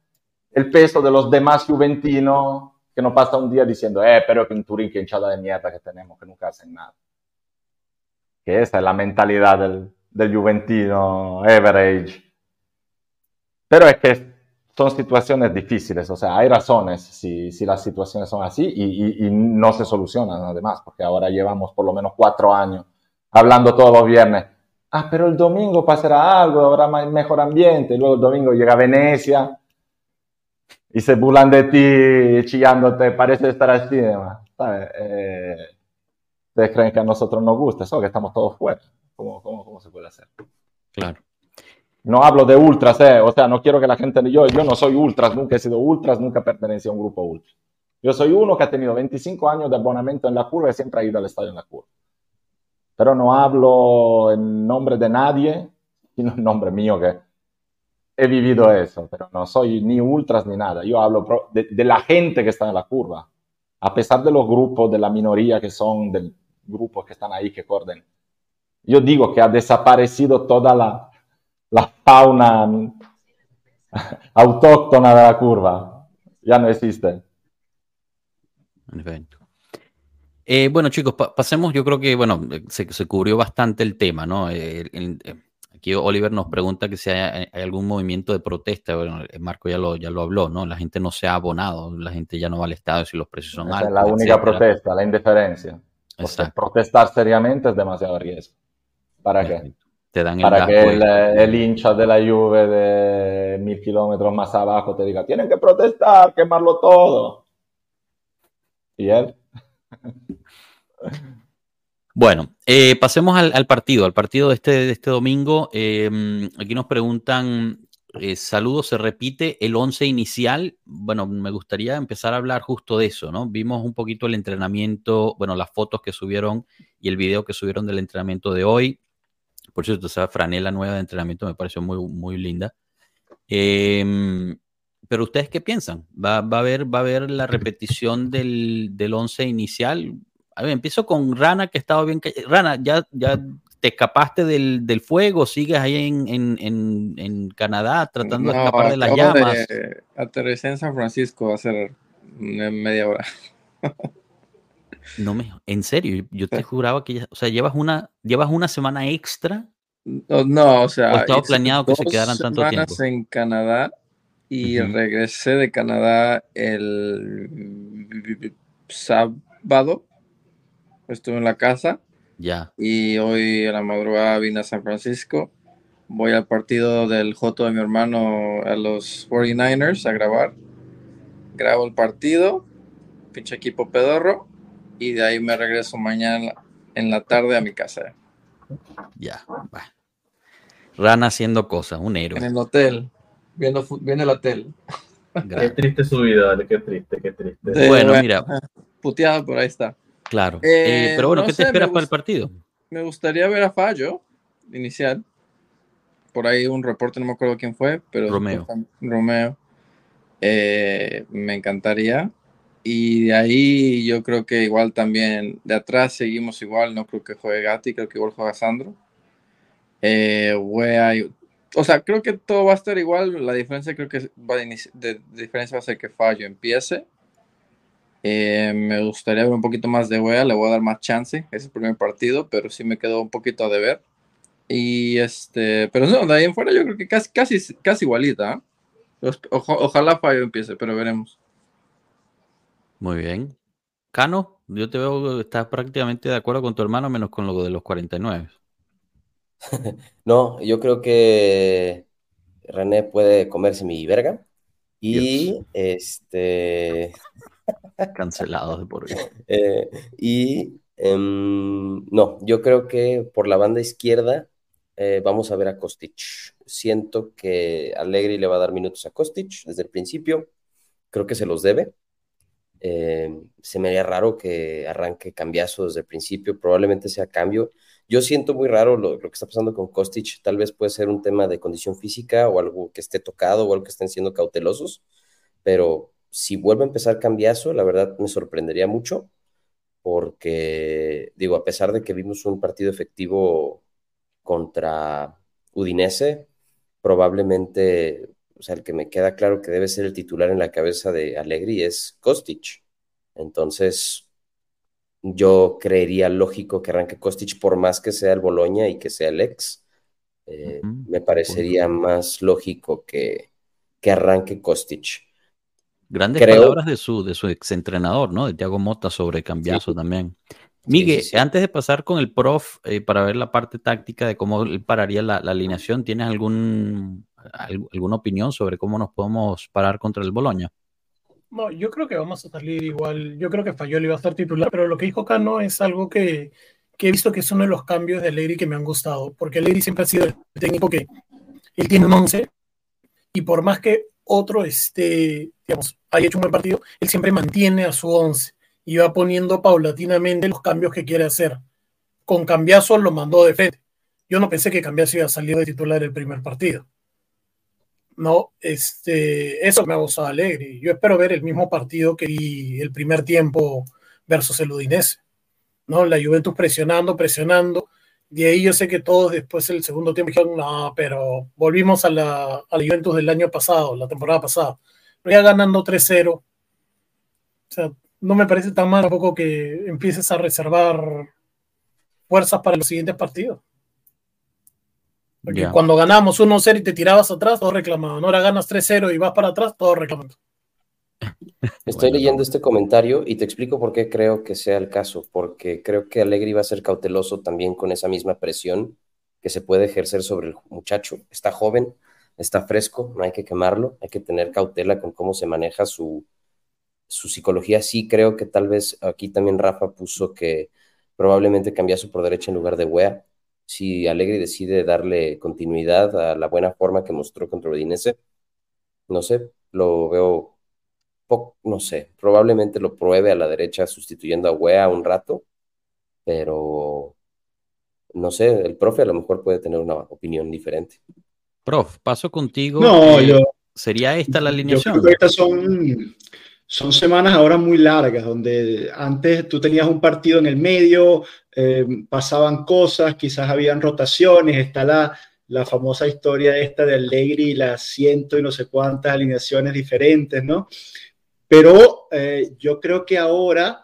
Speaker 4: el peso de los demás juventinos que nos pasa un día diciendo, eh, pero que en Turín, que hinchada de mierda que tenemos, que nunca hacen nada que esa es la mentalidad del, del juventino average. Pero es que son situaciones difíciles, o sea, hay razones si, si las situaciones son así y, y, no se solucionan además, porque ahora llevamos por lo menos cuatro años hablando todos los viernes. Ah, pero el domingo pasará algo, habrá mejor ambiente, y luego el domingo llega Venecia y se burlan de ti chillándote, parece estar así, ¿sabes? Eh, ustedes creen que a nosotros nos gusta, eso que estamos todos fuera. ¿Cómo, cómo, cómo se puede hacer?
Speaker 1: Claro.
Speaker 4: No hablo de ultras, eh. o sea, no quiero que la gente, yo, yo no soy ultras, nunca he sido ultras, nunca pertenecí a un grupo ultra. Yo soy uno que ha tenido 25 años de abonamiento en la curva y siempre ha ido al estadio en la curva. Pero no hablo en nombre de nadie, sino en nombre mío que he vivido eso, pero no soy ni ultras ni nada. Yo hablo de, de la gente que está en la curva, a pesar de los grupos, de la minoría que son del grupos que están ahí que corren. Yo digo que ha desaparecido toda la, la fauna autóctona de la curva. Ya no existe.
Speaker 1: Eh, bueno, chicos, pasemos. Yo creo que, bueno, se, se cubrió bastante el tema, ¿no? Eh, aquí Oliver nos pregunta que si hay, algún movimiento de protesta. Bueno, Marco ya lo, ya lo habló, ¿no? La gente no se ha abonado, la gente ya no va al estadio si los precios son altos.
Speaker 4: Es la única protesta, la indiferencia protestar seriamente es demasiado riesgo. ¿Para qué?
Speaker 1: Te dan
Speaker 4: Para que el, hincha de la Juve de mil kilómetros más abajo te diga, tienen que protestar, quemarlo todo. ¿Y él?
Speaker 1: Bueno, eh, pasemos al, partido, al partido de este, de este domingo. Eh, aquí nos preguntan eh, saludos, se repite el 11 inicial. Bueno, me gustaría empezar a hablar justo de eso, ¿no? Vimos un poquito el entrenamiento, bueno, las fotos que subieron y el video que subieron del entrenamiento de hoy. Por cierto, esa franela nueva de entrenamiento me pareció muy, muy linda. Em, pero ustedes qué piensan? ¿Va, a, haber, ¿Va a la repetición del, del once inicial? A ver, empiezo con Rana, que estaba bien. Rana, ya, ya te escapaste del, del fuego, sigues ahí en, en, en, Canadá tratando de escapar de las llamas.
Speaker 6: aterricé en San Francisco hace media hora.
Speaker 1: no me, en serio, yo te juraba que, o sea, llevas una, llevas una semana extra.
Speaker 6: No, o sea,
Speaker 1: estaba planeado que se quedaran tanto tiempo.
Speaker 6: en Canadá y regresé de Canadá el sábado. Estuve en la casa
Speaker 1: ya.
Speaker 6: Y hoy a la madrugada vine a San Francisco. Voy al partido del Joto de mi hermano a los 49ers a grabar. Grabo el partido, pinche equipo pedorro, y de ahí me regreso mañana en la tarde a mi casa.
Speaker 1: Ya, va. Rana haciendo cosas, un héroe.
Speaker 6: En el hotel, viendo, viendo el hotel.
Speaker 2: Qué triste su vida, qué triste, qué triste.
Speaker 1: bueno, mira.
Speaker 6: Puteado, por ahí está.
Speaker 1: Claro. Eh, pero bueno, ¿qué te esperas para el partido?
Speaker 6: Me gustaría ver a Fallo inicial. Por ahí un reporte, no me acuerdo quién fue, pero
Speaker 1: Romeo.
Speaker 6: Romeo. Eh, me encantaría. Y de ahí yo creo que igual también de atrás seguimos igual. No creo que juegue Gatti, creo que igual juega Sandro. Eh, o sea, creo que todo va a estar igual. La diferencia creo que va de diferencia va a ser que Fallo empiece eh, me gustaría ver un poquito más de Wea, le voy a dar más chance. Es el primer partido, pero sí me quedó un poquito a deber. Y este, pero no, de ahí en fuera yo creo que casi, casi, casi igualita. ¿eh? ojalá Fallo empiece, pero veremos.
Speaker 1: Muy bien. Cano, yo te veo que estás prácticamente de acuerdo con tu hermano, menos con lo de los 49.
Speaker 7: no, yo creo que René puede comerse mi verga. Y este.
Speaker 1: Cancelados de por vida.
Speaker 7: Eh, y em, no, yo creo que por la banda izquierda eh, vamos a ver a Kostic. Siento que Allegri le va a dar minutos a Kostic desde el principio. Creo que se los debe. Eh, se me haría raro que arranque cambiazo desde el principio. Probablemente sea cambio. Yo siento muy raro lo, que está pasando con Kostic. Tal vez puede ser un tema de condición física o algo que esté tocado o algo que estén siendo cautelosos. Pero si vuelve a empezar cambiazo, la verdad me sorprendería mucho. Porque, digo, a pesar de que vimos un partido efectivo contra Udinese, probablemente, o sea, el que me queda claro que debe ser el titular en la cabeza de Allegri es Kostic. Entonces, yo creería lógico que arranque Kostic por más que sea el Boloña y que sea el ex. Eh, me parecería más lógico que, que arranque Kostic.
Speaker 1: Grandes palabras de su, de su exentrenador, ¿no? De Thiago Mota sobre cambiazo también. Miguel, antes de pasar con el prof eh, para ver la parte táctica de cómo pararía la, alineación, ¿tienes algún, alguna opinión sobre cómo nos podemos parar contra el Boloña?
Speaker 5: No, yo creo que vamos a salir igual. Yo creo que Fayoli va a ser titular, pero lo que dijo Cano es algo que, he visto que es uno de los cambios de Leiri que me han gustado, porque Leiri siempre ha sido el técnico que él tiene un 11 y por más que otro esté, digamos, haya hecho un buen partido, él siempre mantiene a su 11 y va poniendo paulatinamente los cambios que quiere hacer. Con Cambiazo lo mandó de frente. Yo no pensé que Cambiazo iba a salir de titular el primer partido. No, este, eso me ha gustado alegre. Yo espero ver el mismo partido que vi el primer tiempo versus el Udinese. ¿no? La Juventus presionando, presionando. De ahí yo sé que todos después el segundo tiempo dijeron, no, pero volvimos a la, a la Juventus del año pasado, la temporada pasada. Pero ya ganando 3-0. O sea, no me parece tan mal tampoco que empieces a reservar fuerzas para los siguientes partidos. Porque cuando ganamos 1-0 y te tirabas atrás, todos reclamaban. Ahora ganas 3-0 y vas para atrás, todos reclamando.
Speaker 7: Estoy leyendo este comentario y te explico por qué creo que sea el caso. Porque creo que Alegri va a ser cauteloso también con esa misma presión que se puede ejercer sobre el muchacho. Está joven, está fresco, no hay que quemarlo, hay que tener cautela con cómo se maneja su, su psicología. Sí creo que tal vez aquí también Rafa puso que probablemente cambiase por derecha en lugar de Wea si Alegre decide darle continuidad a la buena forma que mostró contra Udinese, no sé, lo veo, no sé, probablemente lo pruebe a la derecha sustituyendo a Wea un rato, pero no sé, el profe a lo mejor puede tener una opinión diferente.
Speaker 1: Prof, paso contigo.
Speaker 3: No, yo,
Speaker 1: ¿Sería esta la alineación?
Speaker 3: Yo creo que estas son, son semanas ahora muy largas, donde antes tú tenías un partido en el medio, eh, pasaban cosas, quizás habían rotaciones, está la, la famosa historia esta de Allegri y las ciento y no sé cuántas alineaciones diferentes, ¿no? Pero eh, yo creo que ahora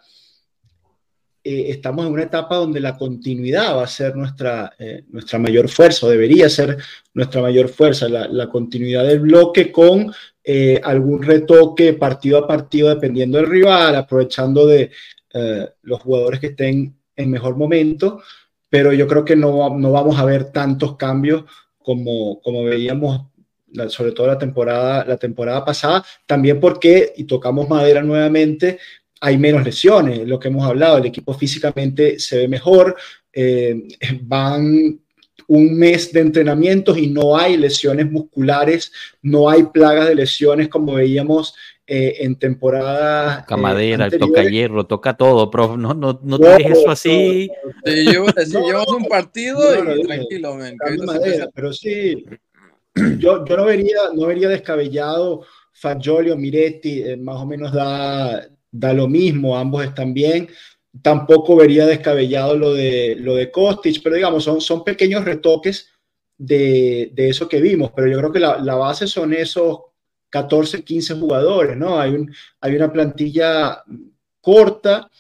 Speaker 3: eh, estamos en una etapa donde la continuidad va a ser nuestra, nuestra mayor fuerza, o debería ser nuestra mayor fuerza, la, la continuidad del bloque con algún retoque partido a partido dependiendo del rival, aprovechando de los jugadores que estén en mejor momento, pero yo creo que no, no vamos a ver tantos cambios como, como veíamos sobre todo la temporada, la temporada pasada, también porque, y tocamos madera nuevamente, hay menos lesiones, lo que hemos hablado, el equipo físicamente se ve mejor, eh, van un mes de entrenamientos y no hay lesiones musculares, no hay plagas de lesiones como veíamos eh, en temporada.
Speaker 1: Toca eh, madera, toca hierro, toca todo, prof. No, no, no, te dejes eso así.
Speaker 6: Sí, yo, llevas un partido y tranquilo,
Speaker 3: pero sí, yo, yo no, vería, no vería descabellado Fagioli o Miretti, eh, más o menos da, da lo mismo, ambos están bien. Tampoco vería descabellado lo de, lo de Kostic, pero digamos, son, son pequeños retoques de, de eso que vimos, pero yo creo que la, la base son esos 14, 15 jugadores, ¿no? Hay, un, hay una plantilla corta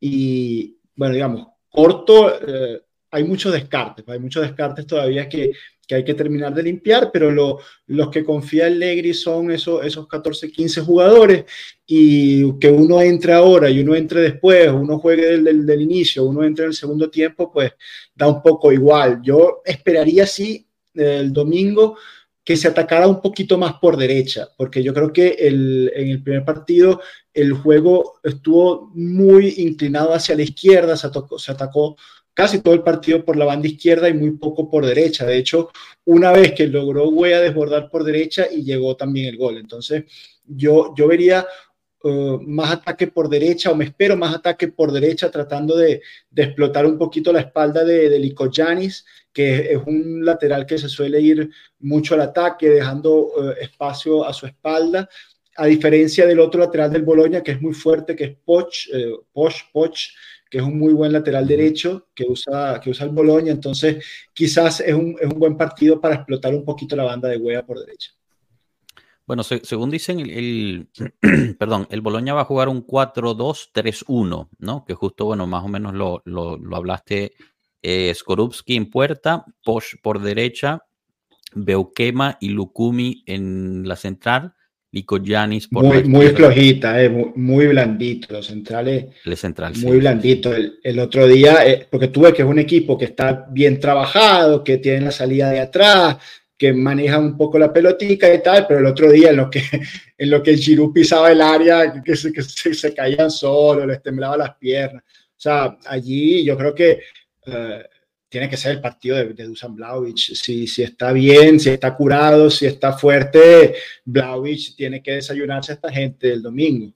Speaker 3: y, bueno, digamos, corto, eh, hay muchos descartes, hay muchos descartes todavía que, que hay que terminar de limpiar, pero lo, los que confía el Legri son esos, esos 14, 15 jugadores y que uno entre ahora y uno entre después, uno juegue del, del, inicio, uno entre en el segundo tiempo, pues da un poco igual. Yo esperaría sí el domingo que se atacara un poquito más por derecha, porque yo creo que el, en el primer partido el juego estuvo muy inclinado hacia la izquierda, se atacó casi todo el partido por la banda izquierda y muy poco por derecha. De hecho, una vez que logró Wea desbordar por derecha y llegó también el gol. Entonces, yo, yo vería uh, más ataque por derecha o me espero más ataque por derecha tratando de, de explotar un poquito la espalda de, de Lico Yanis, que es un lateral que se suele ir mucho al ataque, dejando uh, espacio a su espalda a diferencia del otro lateral del Boloña, que es muy fuerte, que es Poch, eh, Poch, Poch, que es un muy buen lateral derecho que usa, que usa el Boloña. Entonces, quizás es un, es un buen partido para explotar un poquito la banda de hueá por derecha.
Speaker 1: Bueno, se, según dicen, el, el perdón, el Boloña va a jugar un 4-2-3-1, ¿no? Que justo, bueno, más o menos lo, lo, lo hablaste. Eh, Skorupski en puerta, Posh por derecha, Beukema y Lukumi en la central Lico Yanis
Speaker 3: por muy, muy flojita, eh, muy, muy, blandito, los centrales.
Speaker 1: El central,
Speaker 3: muy sí. blandito. El, el, otro día, eh, porque tú ves que es un equipo que está bien trabajado, que tiene la salida de atrás, que maneja un poco la pelotica y tal, pero el otro día en lo que, en lo que el Giroud pisaba el área, que, se, que se, se, caían solos, les temblaba las piernas. O sea, allí yo creo que uh, tiene que ser el partido de, de Dusan Blaovic. Si, si está bien, si está curado, si está fuerte, Blaovic tiene que desayunarse a esta gente el domingo.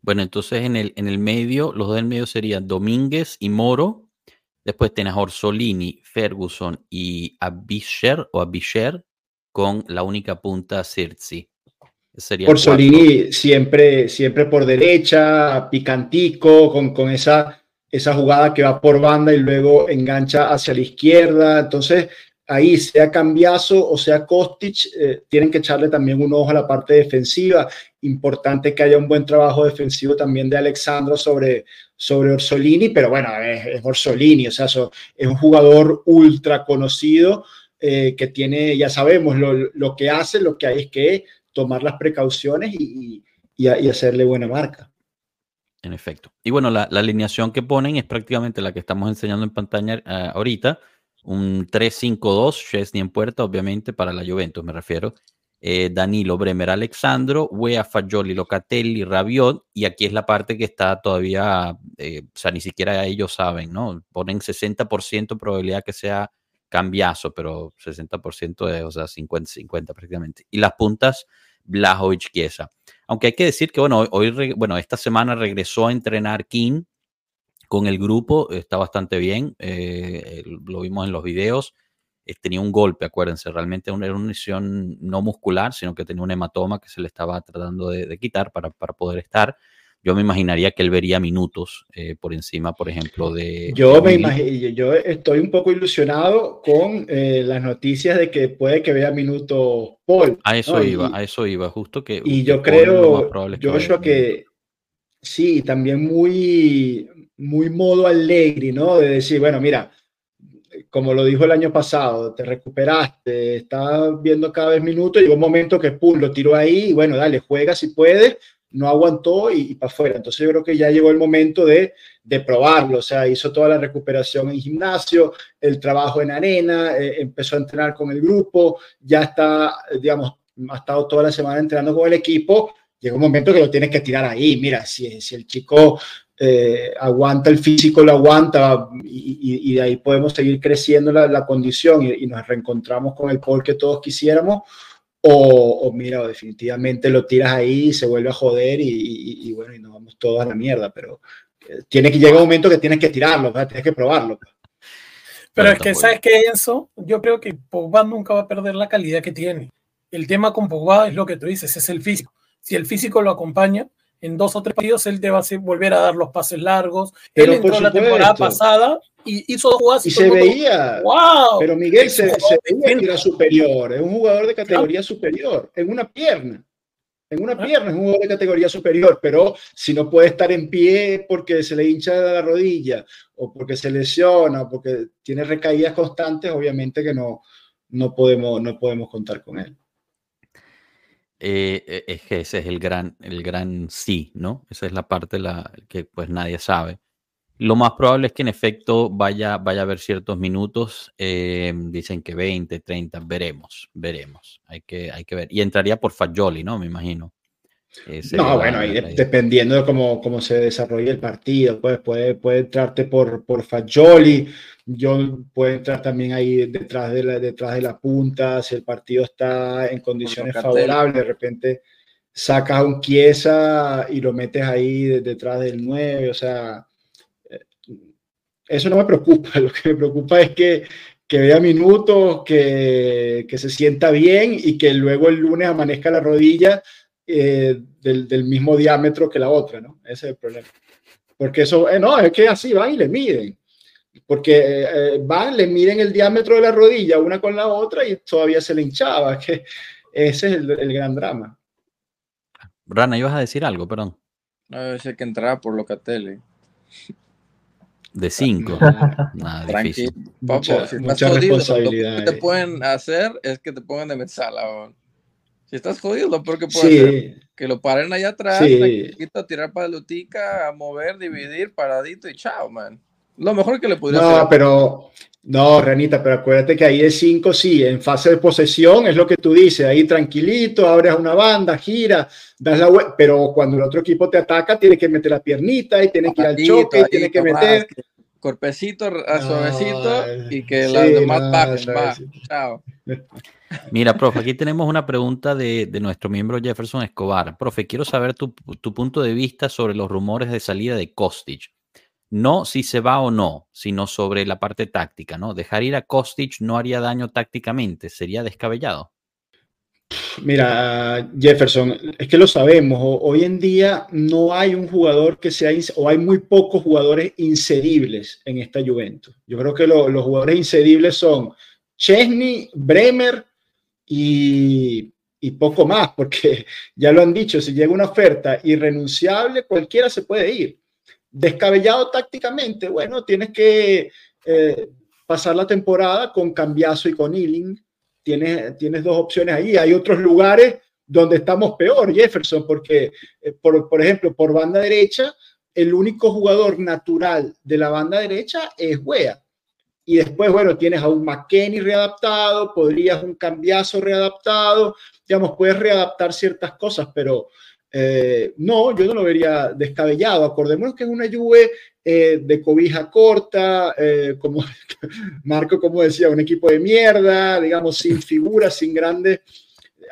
Speaker 1: Bueno, entonces en el, en el medio, los dos del medio serían Domínguez y Moro. Después tenés Orsolini, Ferguson y Abisher o Abisher con la única punta Circi.
Speaker 3: Sería Orsolini siempre, siempre por derecha, picantico, con, con esa esa jugada que va por banda y luego engancha hacia la izquierda. Entonces, ahí, sea Cambiazo o sea Kostic, eh, tienen que echarle también un ojo a la parte defensiva. Importante que haya un buen trabajo defensivo también de Alexandro sobre, sobre Orsolini, pero bueno, es, Orsolini, o sea, es un jugador ultra conocido eh, que tiene, ya sabemos, lo, lo, que hace, lo que hay es que tomar las precauciones y, y, y hacerle buena marca.
Speaker 1: En efecto. Y bueno, la, alineación que ponen es prácticamente la que estamos enseñando en pantalla uh, ahorita. Un 3-5-2, Chesney en puerta, obviamente, para la Juventus, me refiero. Eh, Danilo, Bremer, Alexandro, Wea, Fagioli, Locatelli, Rabiot. Y aquí es la parte que está todavía, eh, o sea, ni siquiera ellos saben, ¿no? Ponen 60% probabilidad que sea cambiazo, pero 60% es, o sea, 50-50 prácticamente. Y las puntas, Blajovic, Chiesa. Aunque hay que decir que, bueno, hoy, bueno, esta semana regresó a entrenar King con el grupo, está bastante bien, eh, lo vimos en los videos, eh, tenía un golpe, acuérdense, realmente era una lesión no muscular, sino que tenía un hematoma que se le estaba tratando de, de quitar para, para poder estar yo me imaginaría que él vería minutos eh, por encima, por ejemplo, de...
Speaker 3: Yo me imagino, yo estoy un poco ilusionado con eh, las noticias de que puede que vea minutos Paul.
Speaker 1: A eso ¿no? iba, y, a eso iba, justo que...
Speaker 3: Y yo creo, Joshua, que, que sí, también muy, muy modo alegre, ¿no? De decir, bueno, mira, como lo dijo el año pasado, te recuperaste, estás viendo cada vez minutos, llegó un momento que pum, lo tiró ahí y bueno, dale, juega si puedes, no aguantó y, y para afuera. Entonces yo creo que ya llegó el momento de, de, probarlo. O sea, hizo toda la recuperación en gimnasio, el trabajo en arena, eh, empezó a entrenar con el grupo, ya está, digamos, ha estado toda la semana entrenando con el equipo. Llegó un momento que lo tienes que tirar ahí. Mira, si, si el chico eh, aguanta el físico, lo aguanta y, de ahí podemos seguir creciendo la, la condición y, nos reencontramos con el Paul que todos quisiéramos o, o, mira, o definitivamente lo tiras ahí y se vuelve a joder y, y, y, bueno, y nos vamos todos a la mierda, pero eh, tiene que llegar un momento que tienes que tirarlo, ¿verdad? tienes que probarlo.
Speaker 5: Pero es que, ¿sabes qué, Enzo? Yo creo que Pogba nunca va a perder la calidad que tiene. El tema con Pogba es lo que tú dices, es el físico. Si el físico lo acompaña, en dos o tres partidos él te va a volver a dar los pases largos. Pero él entró la temporada pasada y hizo dos jugadas.
Speaker 3: Y, y se veía.
Speaker 5: ¡Wow!
Speaker 3: Pero Miguel se, se veía que era superior. Es un jugador de categoría claro. superior. En una pierna. En una pierna es un jugador de categoría superior. Pero si no puede estar en pie porque se le hincha la rodilla o porque se lesiona o porque tiene recaídas constantes, obviamente que no, no podemos, no podemos contar con él.
Speaker 1: Eh, eh, es que ese es el gran, el gran sí, ¿no? Esa es la parte la, que pues nadie sabe. Lo más probable es que en efecto vaya, vaya a haber ciertos minutos, eh, dicen que 20, 30, veremos, veremos, hay que, hay que ver. Y entraría por Fagioli, ¿no? Me imagino.
Speaker 3: no, bueno, ahí dependiendo de cómo, cómo se desarrolle el partido, pues puede, puede entrarte por, por Fagioli, yo puede entrar también ahí detrás de, la, detrás de la punta, si el partido está en condiciones favorables, de repente sacas a un Chiesa y lo metes ahí detrás del 9, o sea, eso no me preocupa, lo que me preocupa es que, que vea minutos, que, que, se sienta bien y que luego el lunes amanezca la rodilla eh, del, del, mismo diámetro que la otra, ¿no? Ese es el problema. Porque eso, eh, no, es que así van y le miden. Porque eh, van, le miden el diámetro de la rodilla una con la otra y todavía se le hinchaba. Que ese es el, el gran drama.
Speaker 1: Rana, ibas a decir algo, perdón.
Speaker 6: No, sé que entraba por Locatelli.
Speaker 1: De 5.
Speaker 6: Tranquilo. Papo, si estás jodido, lo que te pueden hacer es que te pongan de metzala. Si estás jodido, lo peor que hacer que lo paren allá atrás, sí. a tirar para lutica, a mover, dividir, paradito y chao, man. Lo mejor que le podría
Speaker 3: no, hacer. Pero no, Renita, pero acuérdate que ahí es 5, sí, en fase de posesión es lo que tú dices, ahí tranquilito, abres una banda, gira, das la vuelta, pero cuando el otro equipo te ataca, tiene que meter la piernita y tiene que ir al choque, tiene que meter.
Speaker 6: Corpecito, a suavecito y que sí, las demás no, bajen. Chao.
Speaker 1: Mira, profe, aquí tenemos una pregunta de, de, nuestro miembro Jefferson Escobar. Profe, quiero saber tu, tu punto de vista sobre los rumores de salida de Kostic no si se va o no, sino sobre la parte táctica, ¿no? Dejar ir a Kostic no haría daño tácticamente, sería descabellado.
Speaker 3: Mira, Jefferson, es que lo sabemos, hoy en día no hay un jugador que sea, o hay muy pocos jugadores inseribles en esta Juventus. Yo creo que lo, los jugadores inseribles son Chesney, Bremer y poco más, porque ya lo han dicho, si llega una oferta irrenunciable, cualquiera se puede ir. Descabellado tácticamente, bueno, tienes que eh, pasar la temporada con Cambiazo y con Ealing. Tienes, tienes dos opciones ahí. Hay otros lugares donde estamos peor, Jefferson, porque, eh, por, por, ejemplo, por banda derecha, el único jugador natural de la banda derecha es Wea. Y después, bueno, tienes a un McKenny readaptado, podrías un cambiazo readaptado, digamos, puedes readaptar ciertas cosas, pero eh, no, yo no lo vería descabellado. Acordémonos que es una Juve eh, de cobija corta, eh, como Marco, como decía, un equipo de mierda, digamos, sin figuras, sin grandes.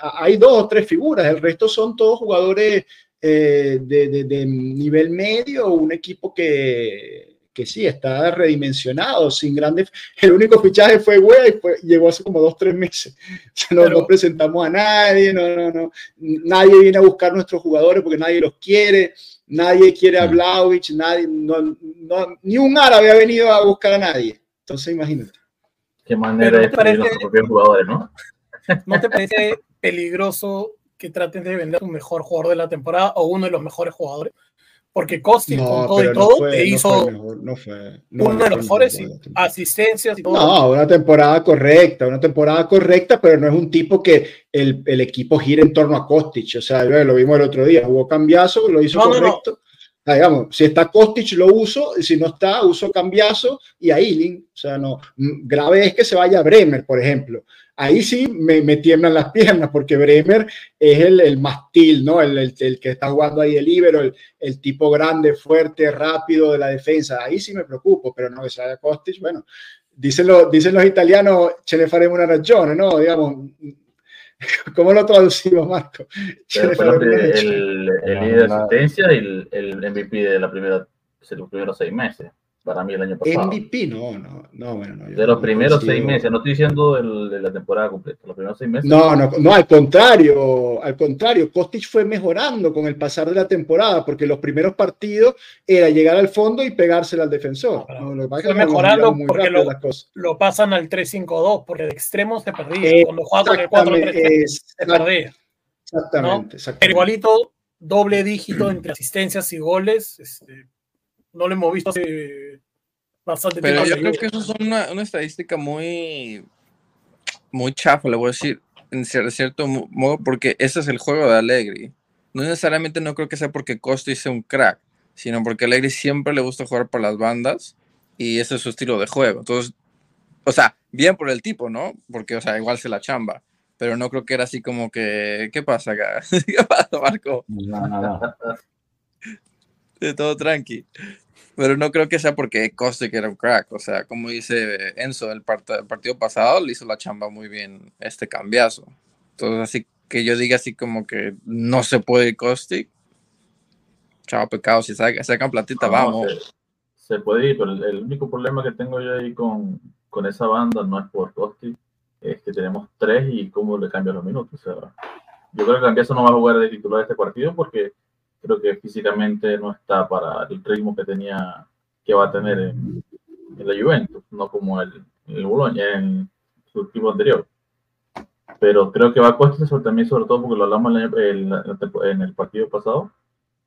Speaker 3: Hay dos o tres figuras, el resto son todos jugadores de, de nivel medio, un equipo que, que sí, está redimensionado, sin grandes. El único fichaje fue Wea y fue, llegó hace como dos, tres meses. O sea, no, Pero, no, presentamos a nadie, no, no, no. Nadie viene a buscar nuestros jugadores porque nadie los quiere, nadie quiere a Vlaovic, nadie, no, no, ni un árabe ha venido a buscar a nadie. Entonces, imagínate.
Speaker 2: Qué manera de parece, los propios jugadores, ¿no?
Speaker 5: ¿No te parece peligroso que traten de vender un mejor jugador de la temporada o uno de los mejores jugadores? Porque Costi no, con todo y todo fue, te hizo
Speaker 3: mejor, no fue,
Speaker 5: uno de los mejores asistencias y todo.
Speaker 3: No, una temporada correcta, una temporada correcta, pero no es un tipo que el, el equipo gire en torno a Kostic. O sea, lo vimos el otro día, hubo cambiazo, lo hizo no, correcto. Ah, digamos, si está Kostic lo uso, si no está, uso cambiazo y a Ealing. O sea, no, grave es que se vaya a Bremer, por ejemplo ahí sí me, me, tiemblan las piernas, porque Bremer es el, el mastil, ¿no? El, el, el, que está jugando ahí el libero, el, el, tipo grande, fuerte, rápido de la defensa. Ahí sí me preocupo, pero no que se vaya Kostic, bueno, dicen, lo, dicen los italianos, ce ne faremo una ragione, ¿no? Digamos, ¿cómo lo traducimos, Marco?
Speaker 2: el, el, líder de asistencia y el, el MVP de la primera, de los primeros seis meses para mí el año pasado.
Speaker 3: MVP, no, no, no, bueno, no.
Speaker 2: De los no primeros seis meses, no estoy diciendo el, de la temporada completa, los primeros seis meses.
Speaker 3: No, no, no, al contrario, al contrario, Kostic fue mejorando con el pasar de la temporada, porque los primeros partidos era llegar al fondo y pegársela al defensor.
Speaker 5: No, lo fue mejorando porque lo, lo, pasan al 3-5-2, porque de extremo se perdía. Eh, Cuando jugaba con el 4-3-3 se perdía.
Speaker 3: Exactamente, exactamente.
Speaker 5: Pero igualito, doble dígito entre asistencias y goles, este, no lo hemos visto hace bastante
Speaker 6: Pero tiempo. Pero yo creo que eso es una, una, estadística muy, muy chafa, le voy a decir, en cierto modo, porque ese es el juego de Allegri. No necesariamente no creo que sea porque Costa sea un crack, sino porque a Allegri siempre le gusta jugar por las bandas y ese es su estilo de juego. Entonces, o sea, bien por el tipo, ¿no? Porque, o sea, igual se la chamba, pero no creo que era así como que, ¿qué pasa acá? ¿Qué pasa, Marco? No, no, no. De todo tranqui. Pero no creo que sea porque que era un crack. O sea, como dice Enzo, el, el, partido pasado le hizo la chamba muy bien este cambiazo. Entonces, así que yo diga así como que no se puede Coste. Chao, pecado. Si sacan, platita, vamos.
Speaker 2: Se, puede ir, pero el, único problema que tengo yo ahí con, con esa banda no es por Coste, es que tenemos tres y cómo le cambian los minutos. O sea, yo creo que Cambiazo no va a jugar de titular este partido porque creo que físicamente no está para el ritmo que tenía, que va a tener en, la Juventus, no como el, el Bologna en su equipo anterior. Pero creo que va a costar también, sobre todo porque lo hablamos en el, partido pasado,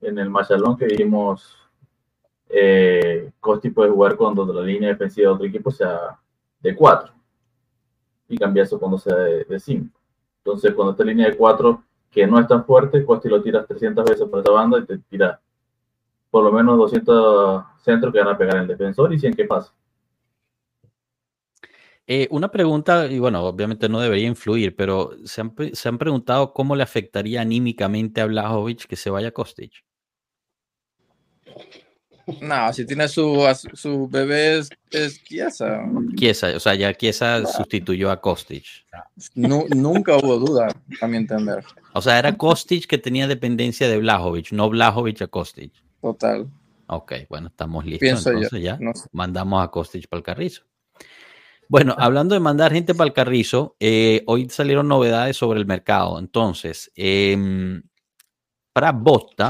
Speaker 2: en el Machalón que dijimos, eh, Costi puede jugar cuando la línea defensiva de otro equipo sea de 4 y cambiar eso cuando sea de 5. Entonces, cuando esta línea de 4 que no es tan fuerte, Costi lo tiras 300 veces por esa banda y te tira por lo menos 200 centros que van a pegar el defensor y 100 que pasa.
Speaker 1: Eh, una pregunta, y bueno, obviamente no debería influir, pero ¿se han, se han preguntado cómo le afectaría anímicamente a Blajovic que se vaya a Kostic?
Speaker 6: No, si tiene su, su bebé es, es Kiesa.
Speaker 1: Kiesa, o sea, ya Kiesa sustituyó a Kostic.
Speaker 6: nunca hubo duda, a mi entender.
Speaker 1: O sea, era Kostic que tenía dependencia de Blajovic, no Blajovic a Kostic.
Speaker 6: Total.
Speaker 1: Ok, bueno, estamos listos. Entonces ya mandamos a Kostic para el carrizo. Bueno, hablando de mandar gente para el carrizo, eh, hoy salieron novedades sobre el mercado. Entonces, eh, para Bosta,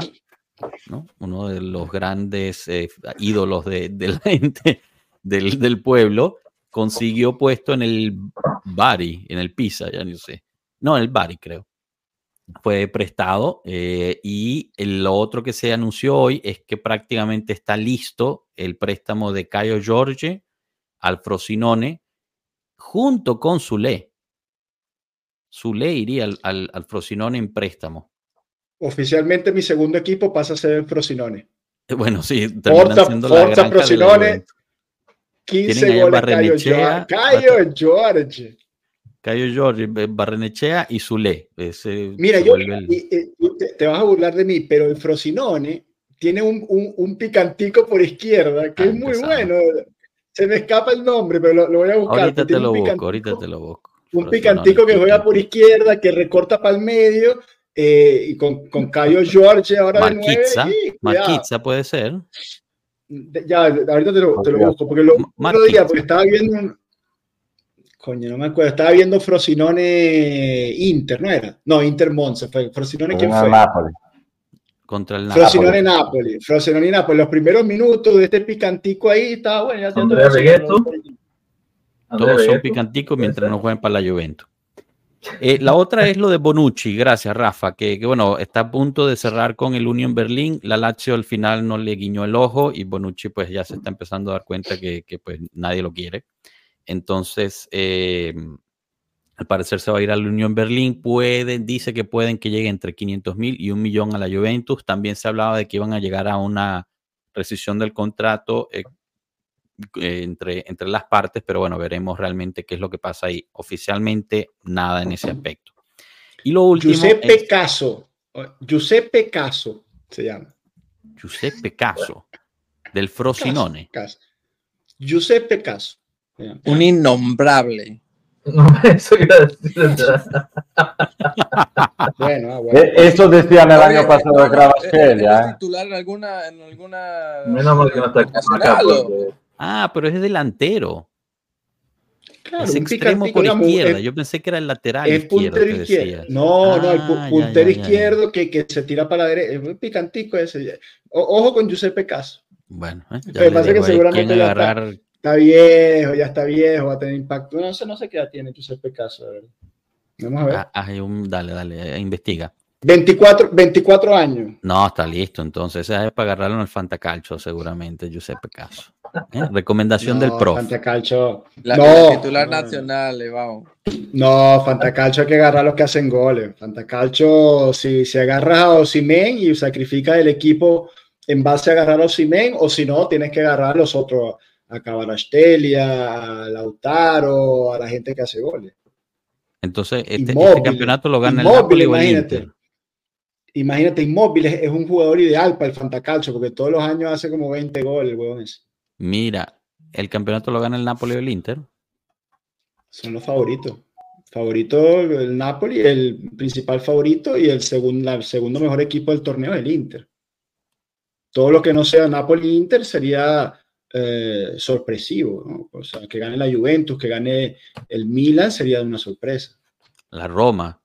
Speaker 1: uno de los grandes eh, ídolos de, la gente del, pueblo, consiguió puesto en el Bari, en el Pisa, ya no sé. No, en el Bari, creo. Fue prestado eh, y lo otro que se anunció hoy es que prácticamente está listo el préstamo de Caio Jorge al Frosinone junto con Zule. Zule iría al, al, al Frosinone en préstamo
Speaker 3: oficialmente mi segundo equipo pasa a ser el Frosinone.
Speaker 1: Eh, bueno, sí,
Speaker 3: Forza, Forza Frosinone, 15 goles Cayo, Cayo George.
Speaker 1: Cayo George, Barrenechea y Zule.
Speaker 3: Mira, yo, te, vas a burlar de mí, pero el Frosinone tiene un, un, picantico por izquierda que es muy bueno. Se me escapa el nombre, pero lo, voy a buscar.
Speaker 1: Ahorita te lo busco, ahorita te lo busco.
Speaker 3: Un picantico que juega por izquierda, que recorta para el medio eh, y con, con Cayo George ahora
Speaker 1: de Marquitza puede ser.
Speaker 3: Ya, ahorita te lo, te lo busco, porque lo, otro día, porque estaba viendo un, Coño, no me acuerdo. Estaba viendo Frosinone Inter, ¿no era? No, Inter Monza fue. Frosinone, ¿quién fue?
Speaker 1: Contra el Napoli.
Speaker 3: Frosinone Napoli. Frosinone Napoli. Los primeros minutos de este picantico ahí estaba bueno. Ya
Speaker 1: Todos son picanticos mientras no jueguen para la Juventus. Eh, la otra es lo de Bonucci, gracias Rafa, que, bueno, está a punto de cerrar con el Union Berlín, la Lazio al final no le guiñó el ojo y Bonucci pues ya se está empezando a dar cuenta que, pues nadie lo quiere. Entonces, eh, al parecer se va a ir al Union Berlín, pueden, dice que pueden que llegue entre 500 mil y un millón a la Juventus, también se hablaba de que iban a llegar a una rescisión del contrato eh, entre, entre las partes, pero bueno, veremos realmente qué es lo que pasa ahí. Oficialmente, nada en ese aspecto. Y lo último.
Speaker 3: Giuseppe Caso. Giuseppe Caso se llama.
Speaker 1: Giuseppe Caso. Del Frosinone.
Speaker 3: Caso, Giuseppe Caso.
Speaker 6: Un innombrable.
Speaker 4: bueno, ah, bueno. Eh, eso decía el año pasado de Gravaskelia.
Speaker 6: ¿eh? titular en alguna, en alguna.
Speaker 2: Menos mal que no está acá.
Speaker 1: Ah, pero es delantero. Claro, es extremo por izquierda. Yo pensé que era el lateral.
Speaker 3: Es puntero izquierdo. No, no, el ah, puntero izquierdo Que, que, se tira para la derecha. Es un picantico ese. ojo con Giuseppe Caso.
Speaker 1: Bueno,
Speaker 3: ¿eh? ya pasa que seguramente ya está, viejo, ya está viejo, va a tener impacto. No sé, no sé qué edad tiene Giuseppe Caso,
Speaker 1: Vamos a ver. Ah, un, dale, dale, investiga.
Speaker 3: 24, 24 años.
Speaker 1: No, está listo. Entonces, esa es para agarrarlo en el Fantacalcio, seguramente, Giuseppe Caso. ¿Eh? Recomendación del prof.
Speaker 3: Fantacalcio.
Speaker 6: La,
Speaker 3: no,
Speaker 6: la titular
Speaker 3: no,
Speaker 6: nacional, vamos.
Speaker 3: No, Fantacalcio hay que agarrar a los que hacen goles. Fantacalcio, si se agarra a Osimen y sacrifica el equipo en base a agarrar a Osimen, o si no, tienes que agarrar a los otros, a Cabarastelia, a Lautaro, a la gente que hace goles.
Speaker 1: Entonces, este,
Speaker 3: Inmóvil,
Speaker 1: este campeonato lo gana
Speaker 3: inmóvil,
Speaker 1: el Napoli o el
Speaker 3: imagínate.
Speaker 1: Inter.
Speaker 3: Imagínate, Inmóvil es, es un jugador ideal para el Fantacalcio, porque todos los años hace como 20 goles, ese.
Speaker 1: Mira, el campeonato lo gana el Napoli o el Inter.
Speaker 3: Son los favoritos. Favorito el Napoli, el principal favorito y el segundo, el segundo mejor equipo del torneo es el Inter. Todo lo que no sea Napoli-Inter sería eh, sorpresivo. ¿no? O sea, que gane la Juventus, que gane el Milan sería una sorpresa.
Speaker 1: La Roma,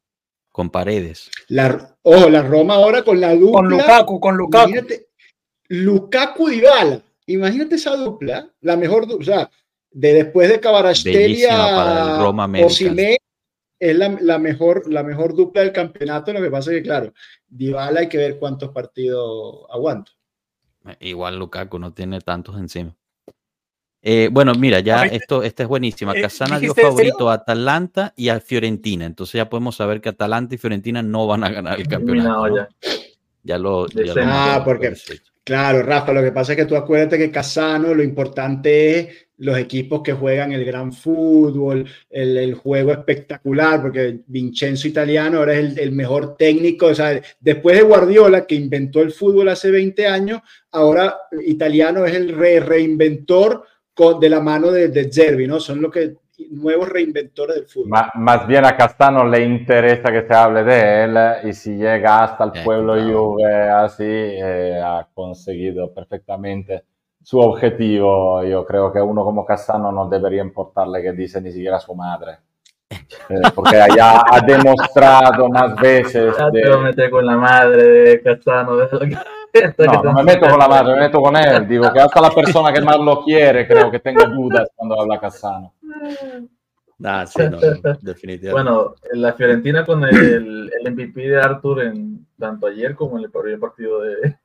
Speaker 1: con paredes.
Speaker 3: La, ojo, la Roma ahora con la dupla.
Speaker 5: Con Lukaku, con Lukaku.
Speaker 3: Imagínate, Lukaku Dybala. Imagínate esa dupla, la mejor dupla. O sea, de después de Cabarastelia
Speaker 1: Roma
Speaker 3: es la, la mejor, la mejor dupla del campeonato. Lo que pasa es que, claro, Dybala hay que ver cuántos partidos aguanta.
Speaker 1: Igual Lukaku no tiene tantos encima. Eh, bueno, mira, ya esto, esta es buenísima.
Speaker 5: eh,
Speaker 1: Casana dio
Speaker 5: ¿dijiste en
Speaker 1: favorito a Atalanta y a Fiorentina. Entonces ya podemos saber que Atalanta y Fiorentina no van a ganar el campeonato.
Speaker 2: Ya.
Speaker 1: Ya lo. ya lo-.
Speaker 3: Ah, porque-. Claro, Rafa, lo que pasa es que tú acuérdate que Casano, lo importante es los equipos que juegan el gran fútbol, el, el juego espectacular, porque Vincenzo Italiano ahora es el, el mejor técnico, o sea, después de Guardiola, que inventó el fútbol hace 20 años, ahora Italiano es el re- reinventor con- de la mano de, de Zerbi, ¿no? Son los que nuevos reinventores del fútbol.
Speaker 4: Ma- más bien a Castano le interesa que se hable de él y si llega hasta el
Speaker 1: Eh,
Speaker 4: pueblo
Speaker 1: claro.
Speaker 4: Juve así, eh, ha conseguido perfectamente su objetivo. Yo creo que uno como Castano no debería importarle que dice ni siquiera su madre. Eh, porque ya ha demostrado más veces
Speaker 2: Ya
Speaker 4: de-
Speaker 2: te lo metes con la madre de Castano. que-
Speaker 4: No, no me meto con la madre, me meto con él. Digo que hasta la persona que más lo quiere creo que tenga dudas cuando habla Castano.
Speaker 1: Ah, sí, no, definitivamente.
Speaker 2: Bueno, la Fiorentina con el, el MVP de Arthur en tanto ayer como en el primer partido de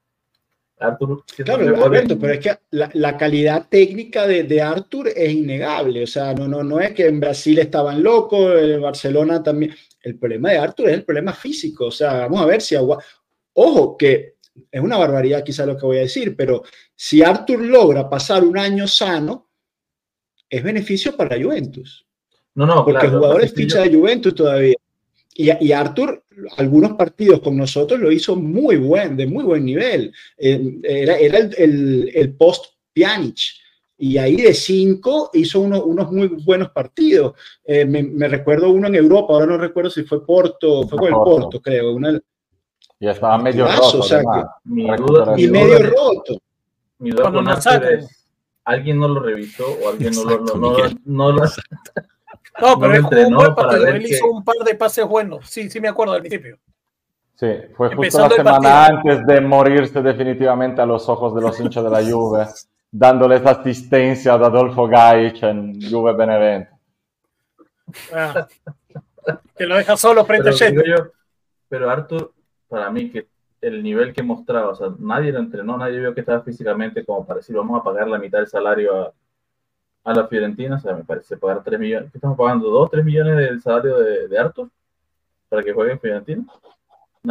Speaker 2: Arthur.
Speaker 3: Claro, Alberto, pero es que la, la calidad técnica de, de Arthur es innegable. O sea, no, no, no es que en Brasil estaban locos, en Barcelona también. El problema de Arthur es el problema físico. O sea, vamos a ver si agua. Ojo, que es una barbaridad quizá lo que voy a decir, pero si Arthur logra pasar un año sano, es beneficio para Juventus.
Speaker 2: No, no,
Speaker 3: Porque
Speaker 2: claro,
Speaker 3: el jugador
Speaker 2: lo que
Speaker 3: es
Speaker 2: sí
Speaker 3: ficha
Speaker 2: yo-
Speaker 3: de Juventus todavía. Y, y Arthur, algunos partidos con nosotros lo hizo muy buen, de muy buen nivel. Eh, era era el, el- el post Pjanic. Y ahí de cinco hizo uno- unos muy buenos partidos. Eh, me, recuerdo uno en Europa, ahora no recuerdo si fue Porto, fue con el
Speaker 4: Porto.
Speaker 3: Porto, creo. una-
Speaker 4: Y estaba medio roto.
Speaker 3: o sea.
Speaker 2: Mi duda,
Speaker 3: y
Speaker 2: mi
Speaker 3: medio
Speaker 2: duda-
Speaker 3: roto.
Speaker 2: mi duda con es, ¿alguien no lo revisó o alguien no lo,
Speaker 1: Exacto,
Speaker 2: no, no, lo-
Speaker 5: No, pero él jugó un buen
Speaker 2: para
Speaker 5: partido.
Speaker 2: ver
Speaker 5: Él
Speaker 2: que-
Speaker 5: hizo un par de pases buenos. Sí, sí me acuerdo al principio.
Speaker 4: Sí, fue justo
Speaker 5: Empezando
Speaker 4: la semana antes de morirse definitivamente a los ojos de los hinchas de la Juve, dándoles asistencia ad Adolfo Gaic en Juve Benevento.
Speaker 5: Ah. que lo deja solo frente
Speaker 2: pero,
Speaker 5: a
Speaker 2: yo, pero Arthur, para mí, que el nivel que mostraba, o sea, nadie lo entrenó, nadie vio que estaba físicamente como para decir, vamos a pagar la mitad del salario a, a la Fiorentina, o sea, me parece pagar 3 millones, ¿qué estamos pagando? ¿2, 3 millones del salario de, de Arthur para que juegue en Fiorentina?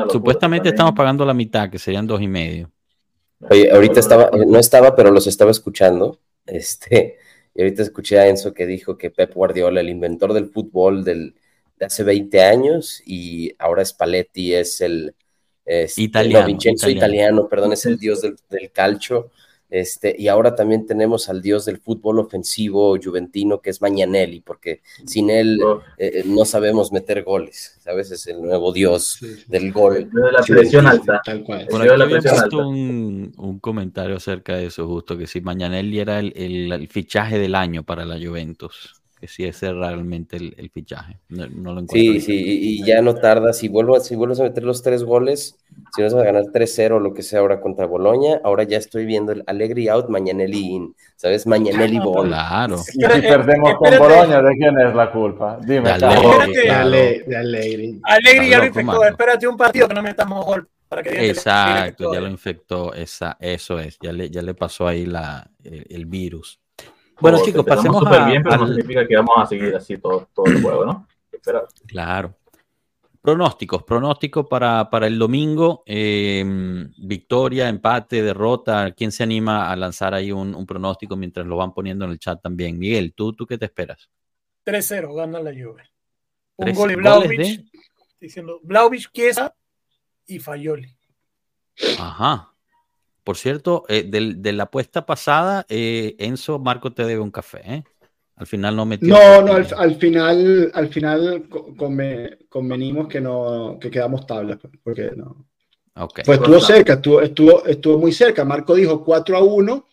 Speaker 2: Locura,
Speaker 1: Supuestamente
Speaker 2: también.
Speaker 1: estamos pagando la mitad, que serían dos y medio.
Speaker 7: Oye, ahorita estaba, no estaba, pero los estaba escuchando. Este, y ahorita escuché a Enzo que dijo que Pep Guardiola, el inventor del fútbol del, de hace 20 años, y ahora Spalletti es el este,
Speaker 1: Italiano,
Speaker 7: no, Vincenzo
Speaker 1: italiano.
Speaker 7: italiano. perdón, es el dios del, del calcio. Este, y ahora también tenemos al dios del fútbol ofensivo juventino, que es Mañanelli, porque sin él
Speaker 2: Uf,
Speaker 7: eh, no sabemos meter goles, ¿sabes? Es el nuevo dios del gol.
Speaker 2: de la presión alta.
Speaker 3: Tal cual.
Speaker 1: Por
Speaker 2: Yo
Speaker 1: aquí
Speaker 2: la
Speaker 1: había
Speaker 2: presión
Speaker 1: puesto
Speaker 2: alta.
Speaker 1: un, un comentario acerca de eso, justo que si Mañanelli era el, el- el fichaje del año para la Juventus. Que si ese es realmente el, el fichaje. No, no lo encuentro.
Speaker 7: Sí, sí, y y ya no tarda. Si, vuelvo, si vuelves a meter los tres goles, si vas a ganar 3-0 o lo que sea ahora contra Boloña, ahora ya estoy viendo el Allegri out, Mañanelli in. ¿Sabes? Mañanelli ball.
Speaker 1: Claro.
Speaker 4: Y si perdemos con. Boloña, ¿de quién es la culpa? Dime.
Speaker 3: De,
Speaker 1: Claro.
Speaker 3: Ale- de Allegri.
Speaker 5: Alegre ya lo infectó. Espérate un partido que no metamos gol para que
Speaker 1: Exacto,
Speaker 5: que
Speaker 1: ya
Speaker 5: lo infectó,
Speaker 1: esa, eso es, ya le, ya le pasó ahí la, el, el virus. Bueno, chicos, pasemos
Speaker 2: súper
Speaker 1: a,
Speaker 2: bien, pero no significa que vamos a seguir así todo, todo el juego, ¿no? Esperar.
Speaker 1: Claro. Pronósticos, pronósticos para, para el domingo. eh, victoria, empate, derrota. ¿Quién se anima a lanzar ahí un, un pronóstico mientras lo van poniendo en el chat también? Miguel, ¿tú, tú qué te esperas?
Speaker 5: 3-0, gana la Juve. Un gol de
Speaker 1: de-
Speaker 5: diciendo Vlaovic, Chiesa y Fayoli.
Speaker 1: Ajá. Por cierto, eh, del- de la apuesta pasada, eh, Enzo Marco te debe un café, ¿eh? Al final no metió.
Speaker 3: No, no, al, al final, al final co- conve- convenimos que no, que quedamos tablas, porque no.
Speaker 1: Ok.
Speaker 3: Pues estuvo cerca, estuvo, estuvo, estuvo muy cerca. Marco dijo 4 a 1,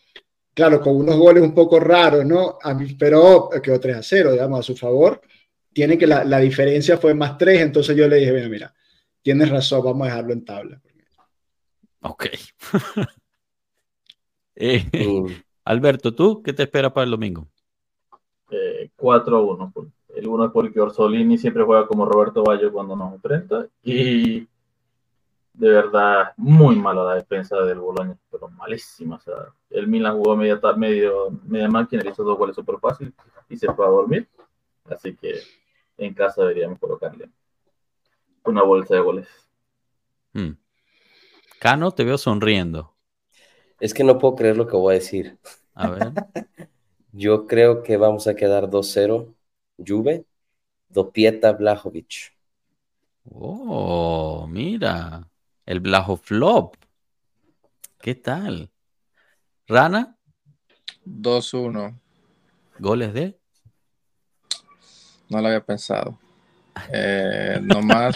Speaker 3: claro, con unos goles un poco raros, ¿no? A mí, pero quedó 3 a 0, digamos, a su favor. Tiene que la, la diferencia fue más 3, entonces yo le dije, mira, mira, tienes razón, vamos a dejarlo en tabla.
Speaker 1: Ok. Eh. Alberto, ¿tú qué te esperas para el domingo?
Speaker 2: Eh, 4 a 1. pues. El 1 es porque Orsolini siempre juega como Roberto Bayo cuando nos enfrenta. Y de verdad, muy mala la defensa del Boloña, pero malísima. O sea, el Milan jugó media, medio, media máquina, le hizo dos goles súper fácil y se fue a dormir. Así que en casa deberíamos colocarle una bolsa de goles.
Speaker 1: Hmm. Cano, te veo sonriendo.
Speaker 7: Es que no puedo creer lo que voy a decir.
Speaker 1: A ver.
Speaker 7: Yo creo que vamos a quedar 2-0. Juve, Dopieta, Blajovic.
Speaker 1: Oh, mira. El Blajo Flop. ¿Qué tal? Rana,
Speaker 6: 2-1.
Speaker 1: goles de.
Speaker 6: No lo había pensado. Eh, nomás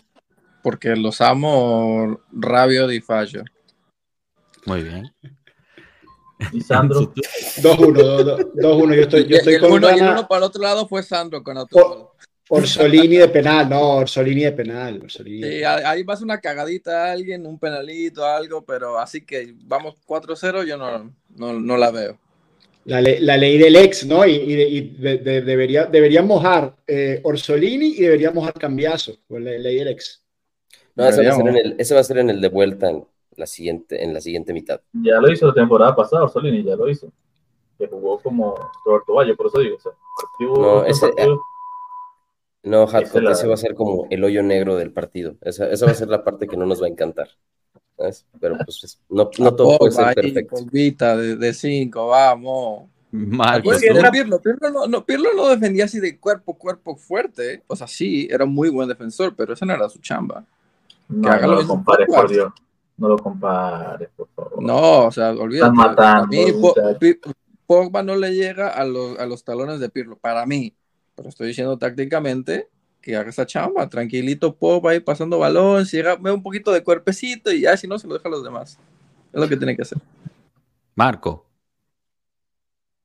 Speaker 6: porque los amo Rabio Di Fallo.
Speaker 1: Muy bien.
Speaker 2: Y Sandro,
Speaker 3: 2-1, 2-1, yo estoy, yo estoy
Speaker 6: el,
Speaker 3: con
Speaker 6: uno, y el uno para el otro lado fue Sandro con autogol.
Speaker 3: Orsolini de penal, no, Orsolini de penal. Orsolini
Speaker 6: Sí, ahí va a ser una cagadita a alguien, un penalito, algo, pero así que vamos 4-0, yo no, no, no la veo.
Speaker 3: La, le- la ley del ex, ¿no? Y, y de- y de- de- debería, deberían mojar eh, Orsolini y deberían mojar Cambiazo, por la ley del ex.
Speaker 7: No, ese va, a ser en
Speaker 6: Deberíamos.
Speaker 7: el, ese va a ser en el de vuelta en la siguiente, en la siguiente mitad.
Speaker 2: ya lo hizo la temporada pasada, Orsolini ya lo hizo. Que jugó como Roberto Bayo, por eso digo. O sea, partido-
Speaker 7: No, ese-
Speaker 2: partido-
Speaker 7: No,
Speaker 2: la-
Speaker 7: ese va a ser como el hoyo negro del partido. Esa, esa va a ser la parte que no nos va a encantar. ¿sabes? Pero pues es- no, no todo puede ser
Speaker 6: ahí,
Speaker 7: perfecto.
Speaker 6: Pogbita de 5, vamos.
Speaker 1: Marco,
Speaker 6: Pues, no, no, Pirlo no defendía así de cuerpo, cuerpo fuerte. ¿eh? O sea, sí, era muy buen defensor, pero esa no era su chamba.
Speaker 2: No,
Speaker 6: haga
Speaker 2: no
Speaker 6: lo mismo
Speaker 2: por Dios. No lo compares, por favor.
Speaker 6: No, o sea, olvídate.
Speaker 2: Están matando,
Speaker 6: A mí, Pogba no le llega a los, a los talones de Pirlo, para mí. Pero estoy diciendo tácticamente que haga esa chamba. Tranquilito, Pogba ahí pasando balón, si llega, ve un poquito de cuerpecito y ya, si no, se lo deja a los demás. Es lo que tiene que hacer.
Speaker 1: Marco.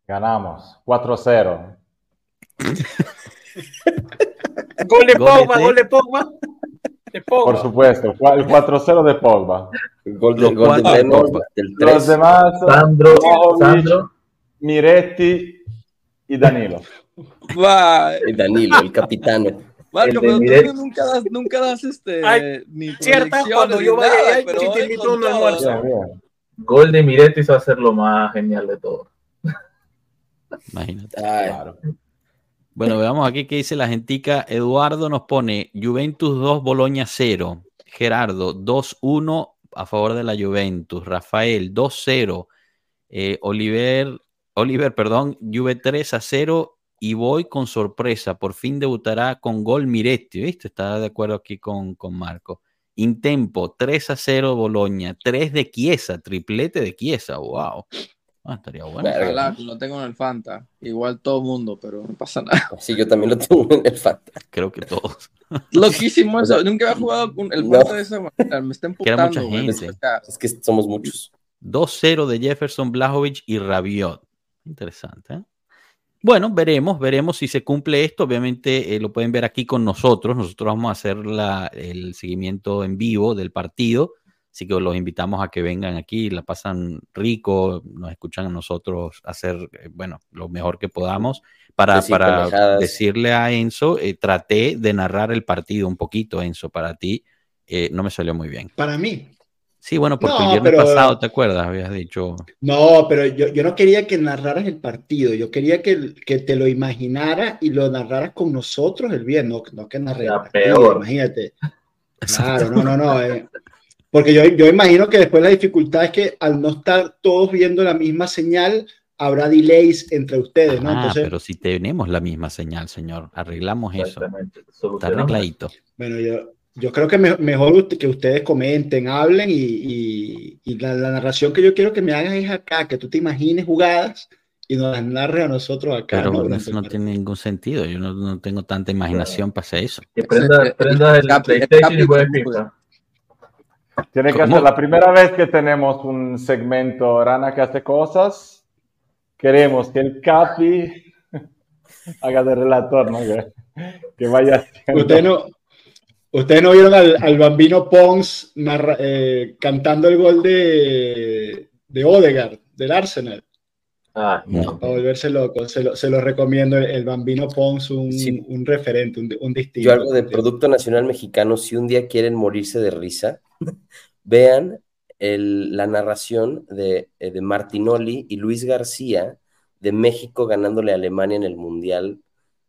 Speaker 4: Ganamos 4-0.
Speaker 5: Gol de Pogba, gol de Pogba. De Pogba.
Speaker 4: Por supuesto, el 4-0 de Pogba.
Speaker 7: Gol, de,
Speaker 1: Los
Speaker 7: gol de
Speaker 1: Pogba.
Speaker 4: Los
Speaker 7: 3.
Speaker 4: demás,
Speaker 2: Sandro, Sandro,
Speaker 4: Miretti y Danilo.
Speaker 6: Va,
Speaker 7: Y Danilo, el capitano.
Speaker 6: Marco,
Speaker 2: El
Speaker 6: pero
Speaker 2: Miret.
Speaker 6: tú nunca das, nunca das este,
Speaker 5: Ay,
Speaker 6: ni
Speaker 5: cierta, cuando yo vaya
Speaker 6: nada, pero
Speaker 5: sí te invito a un almuerzo.
Speaker 2: Gol de Miretti va a ser lo más genial de todo.
Speaker 1: Imagínate.
Speaker 7: Ay,
Speaker 4: Claro.
Speaker 1: Bueno, veamos aquí qué dice la gentica. Eduardo nos pone Juventus 2, Boloña 0. Gerardo 2-1 a favor de la Juventus. Rafael 2-0. Eh, Oliver, Oliver, perdón, Juve 3 a 0. Y voy con sorpresa. Por fin debutará con gol Miretti. ¿Viste? Está de acuerdo aquí con, con Marco. Intempo 3 a 0 Boloña. 3 de Chiesa. Triplete de Chiesa. Wow. Ah, estaría bueno.
Speaker 7: Verga.
Speaker 6: Lo tengo en el Fanta. Igual todo mundo, pero no pasa nada.
Speaker 7: sí, yo también lo tengo en el Fanta.
Speaker 1: Creo que todos.
Speaker 6: Loquísimo
Speaker 7: O sea,
Speaker 6: eso. Nunca había jugado con el
Speaker 7: no.
Speaker 6: Fanta de esa manera. Me está emputando.
Speaker 7: Es que somos muchos.
Speaker 1: 2-0 de Jefferson, Blajovic y Rabiot. Interesante. ¿eh? Bueno, veremos, veremos si se cumple esto. Obviamente eh, lo pueden ver aquí con nosotros. Nosotros vamos a hacer la, el seguimiento en vivo del partido. Así que los invitamos a que vengan aquí, la pasan rico, nos escuchan a nosotros hacer, eh, bueno, lo mejor que podamos. Para, para decirle a Enzo, eh, traté de narrar el partido un poquito, Enzo, para ti. no me salió muy bien.
Speaker 3: Para mí.
Speaker 1: Sí, bueno, porque el viernes pasado, ¿te acuerdas? Habías dicho.
Speaker 3: No, pero yo, yo, no quería que narraras el partido, yo quería que, que te lo imaginaras y lo narraras con nosotros el viernes, no, no que peor. imagínate. Claro, no, no, no. Eh. Porque yo, yo imagino que después la dificultad es que al no estar todos viendo la misma señal, habrá delays entre ustedes, ¿no?
Speaker 1: Ah, pero si tenemos la misma señal, señor, arreglamos eso. Está arregladito.
Speaker 3: Bueno, yo, yo creo que mejor que ustedes comenten, hablen y, la, narración que yo quiero que me hagas es acá, que tú te imagines jugadas y nos las narres a nosotros acá.
Speaker 1: Pero eso no tiene ningún sentido, yo no, tengo tanta imaginación para hacer eso.
Speaker 2: Que prenda, prenda el PlayStation y
Speaker 4: Tiene que ser la primera vez que tenemos un segmento Rana que hace cosas. Queremos que el Capi haga de relator, ¿no? Que, vaya.
Speaker 3: Usted no, Ustedes no vieron al, bambino Pons eh, cantando el gol de, de Odegaard, del Arsenal. Ah, no. Para volverse loco, se lo, se lo recomiendo. El, bambino Pons, un, un referente, un, un, distinto.
Speaker 7: Yo algo de Producto Nacional Mexicano, si un día quieren morirse de risa, vean la narración de, eh, de Martinoli y Luis García de México ganándole a Alemania en el Mundial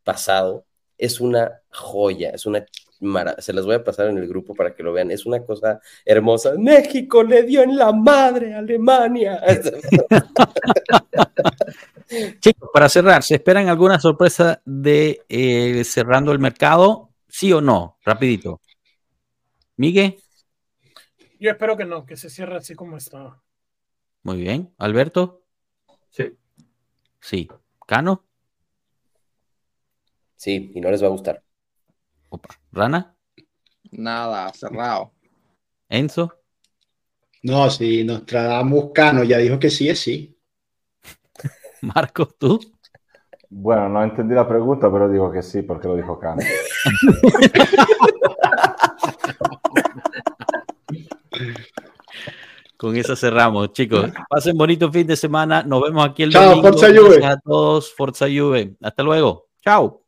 Speaker 7: pasado. Es una joya, es una se las voy a pasar en el grupo para que lo vean. Es una cosa hermosa. México le dio en la madre a Alemania.
Speaker 1: Chicos, para cerrar, ¿se esperan alguna sorpresa de eh, cerrando el mercado? ¿Sí o no? Rapidito. Miguel.
Speaker 5: Yo espero que no, que se cierre así como está.
Speaker 1: Muy bien. ¿Alberto?
Speaker 2: Sí.
Speaker 1: Sí. ¿Cano?
Speaker 7: Sí, y no les va a gustar.
Speaker 1: ¿Rana?
Speaker 6: Nada, cerrado.
Speaker 1: ¿Enzo?
Speaker 3: No, si Nostradamus Cano ya dijo que sí es sí.
Speaker 1: Marco, ¿tú?
Speaker 4: Bueno, no entendí la pregunta, pero digo que sí, porque lo dijo Cano.
Speaker 1: Con eso cerramos, chicos. Pasen bonito fin de semana. Nos vemos aquí el
Speaker 3: Chao,
Speaker 1: domingo.
Speaker 3: Forza Juve.
Speaker 1: a todos. Forza Juve. Hasta luego. Chao.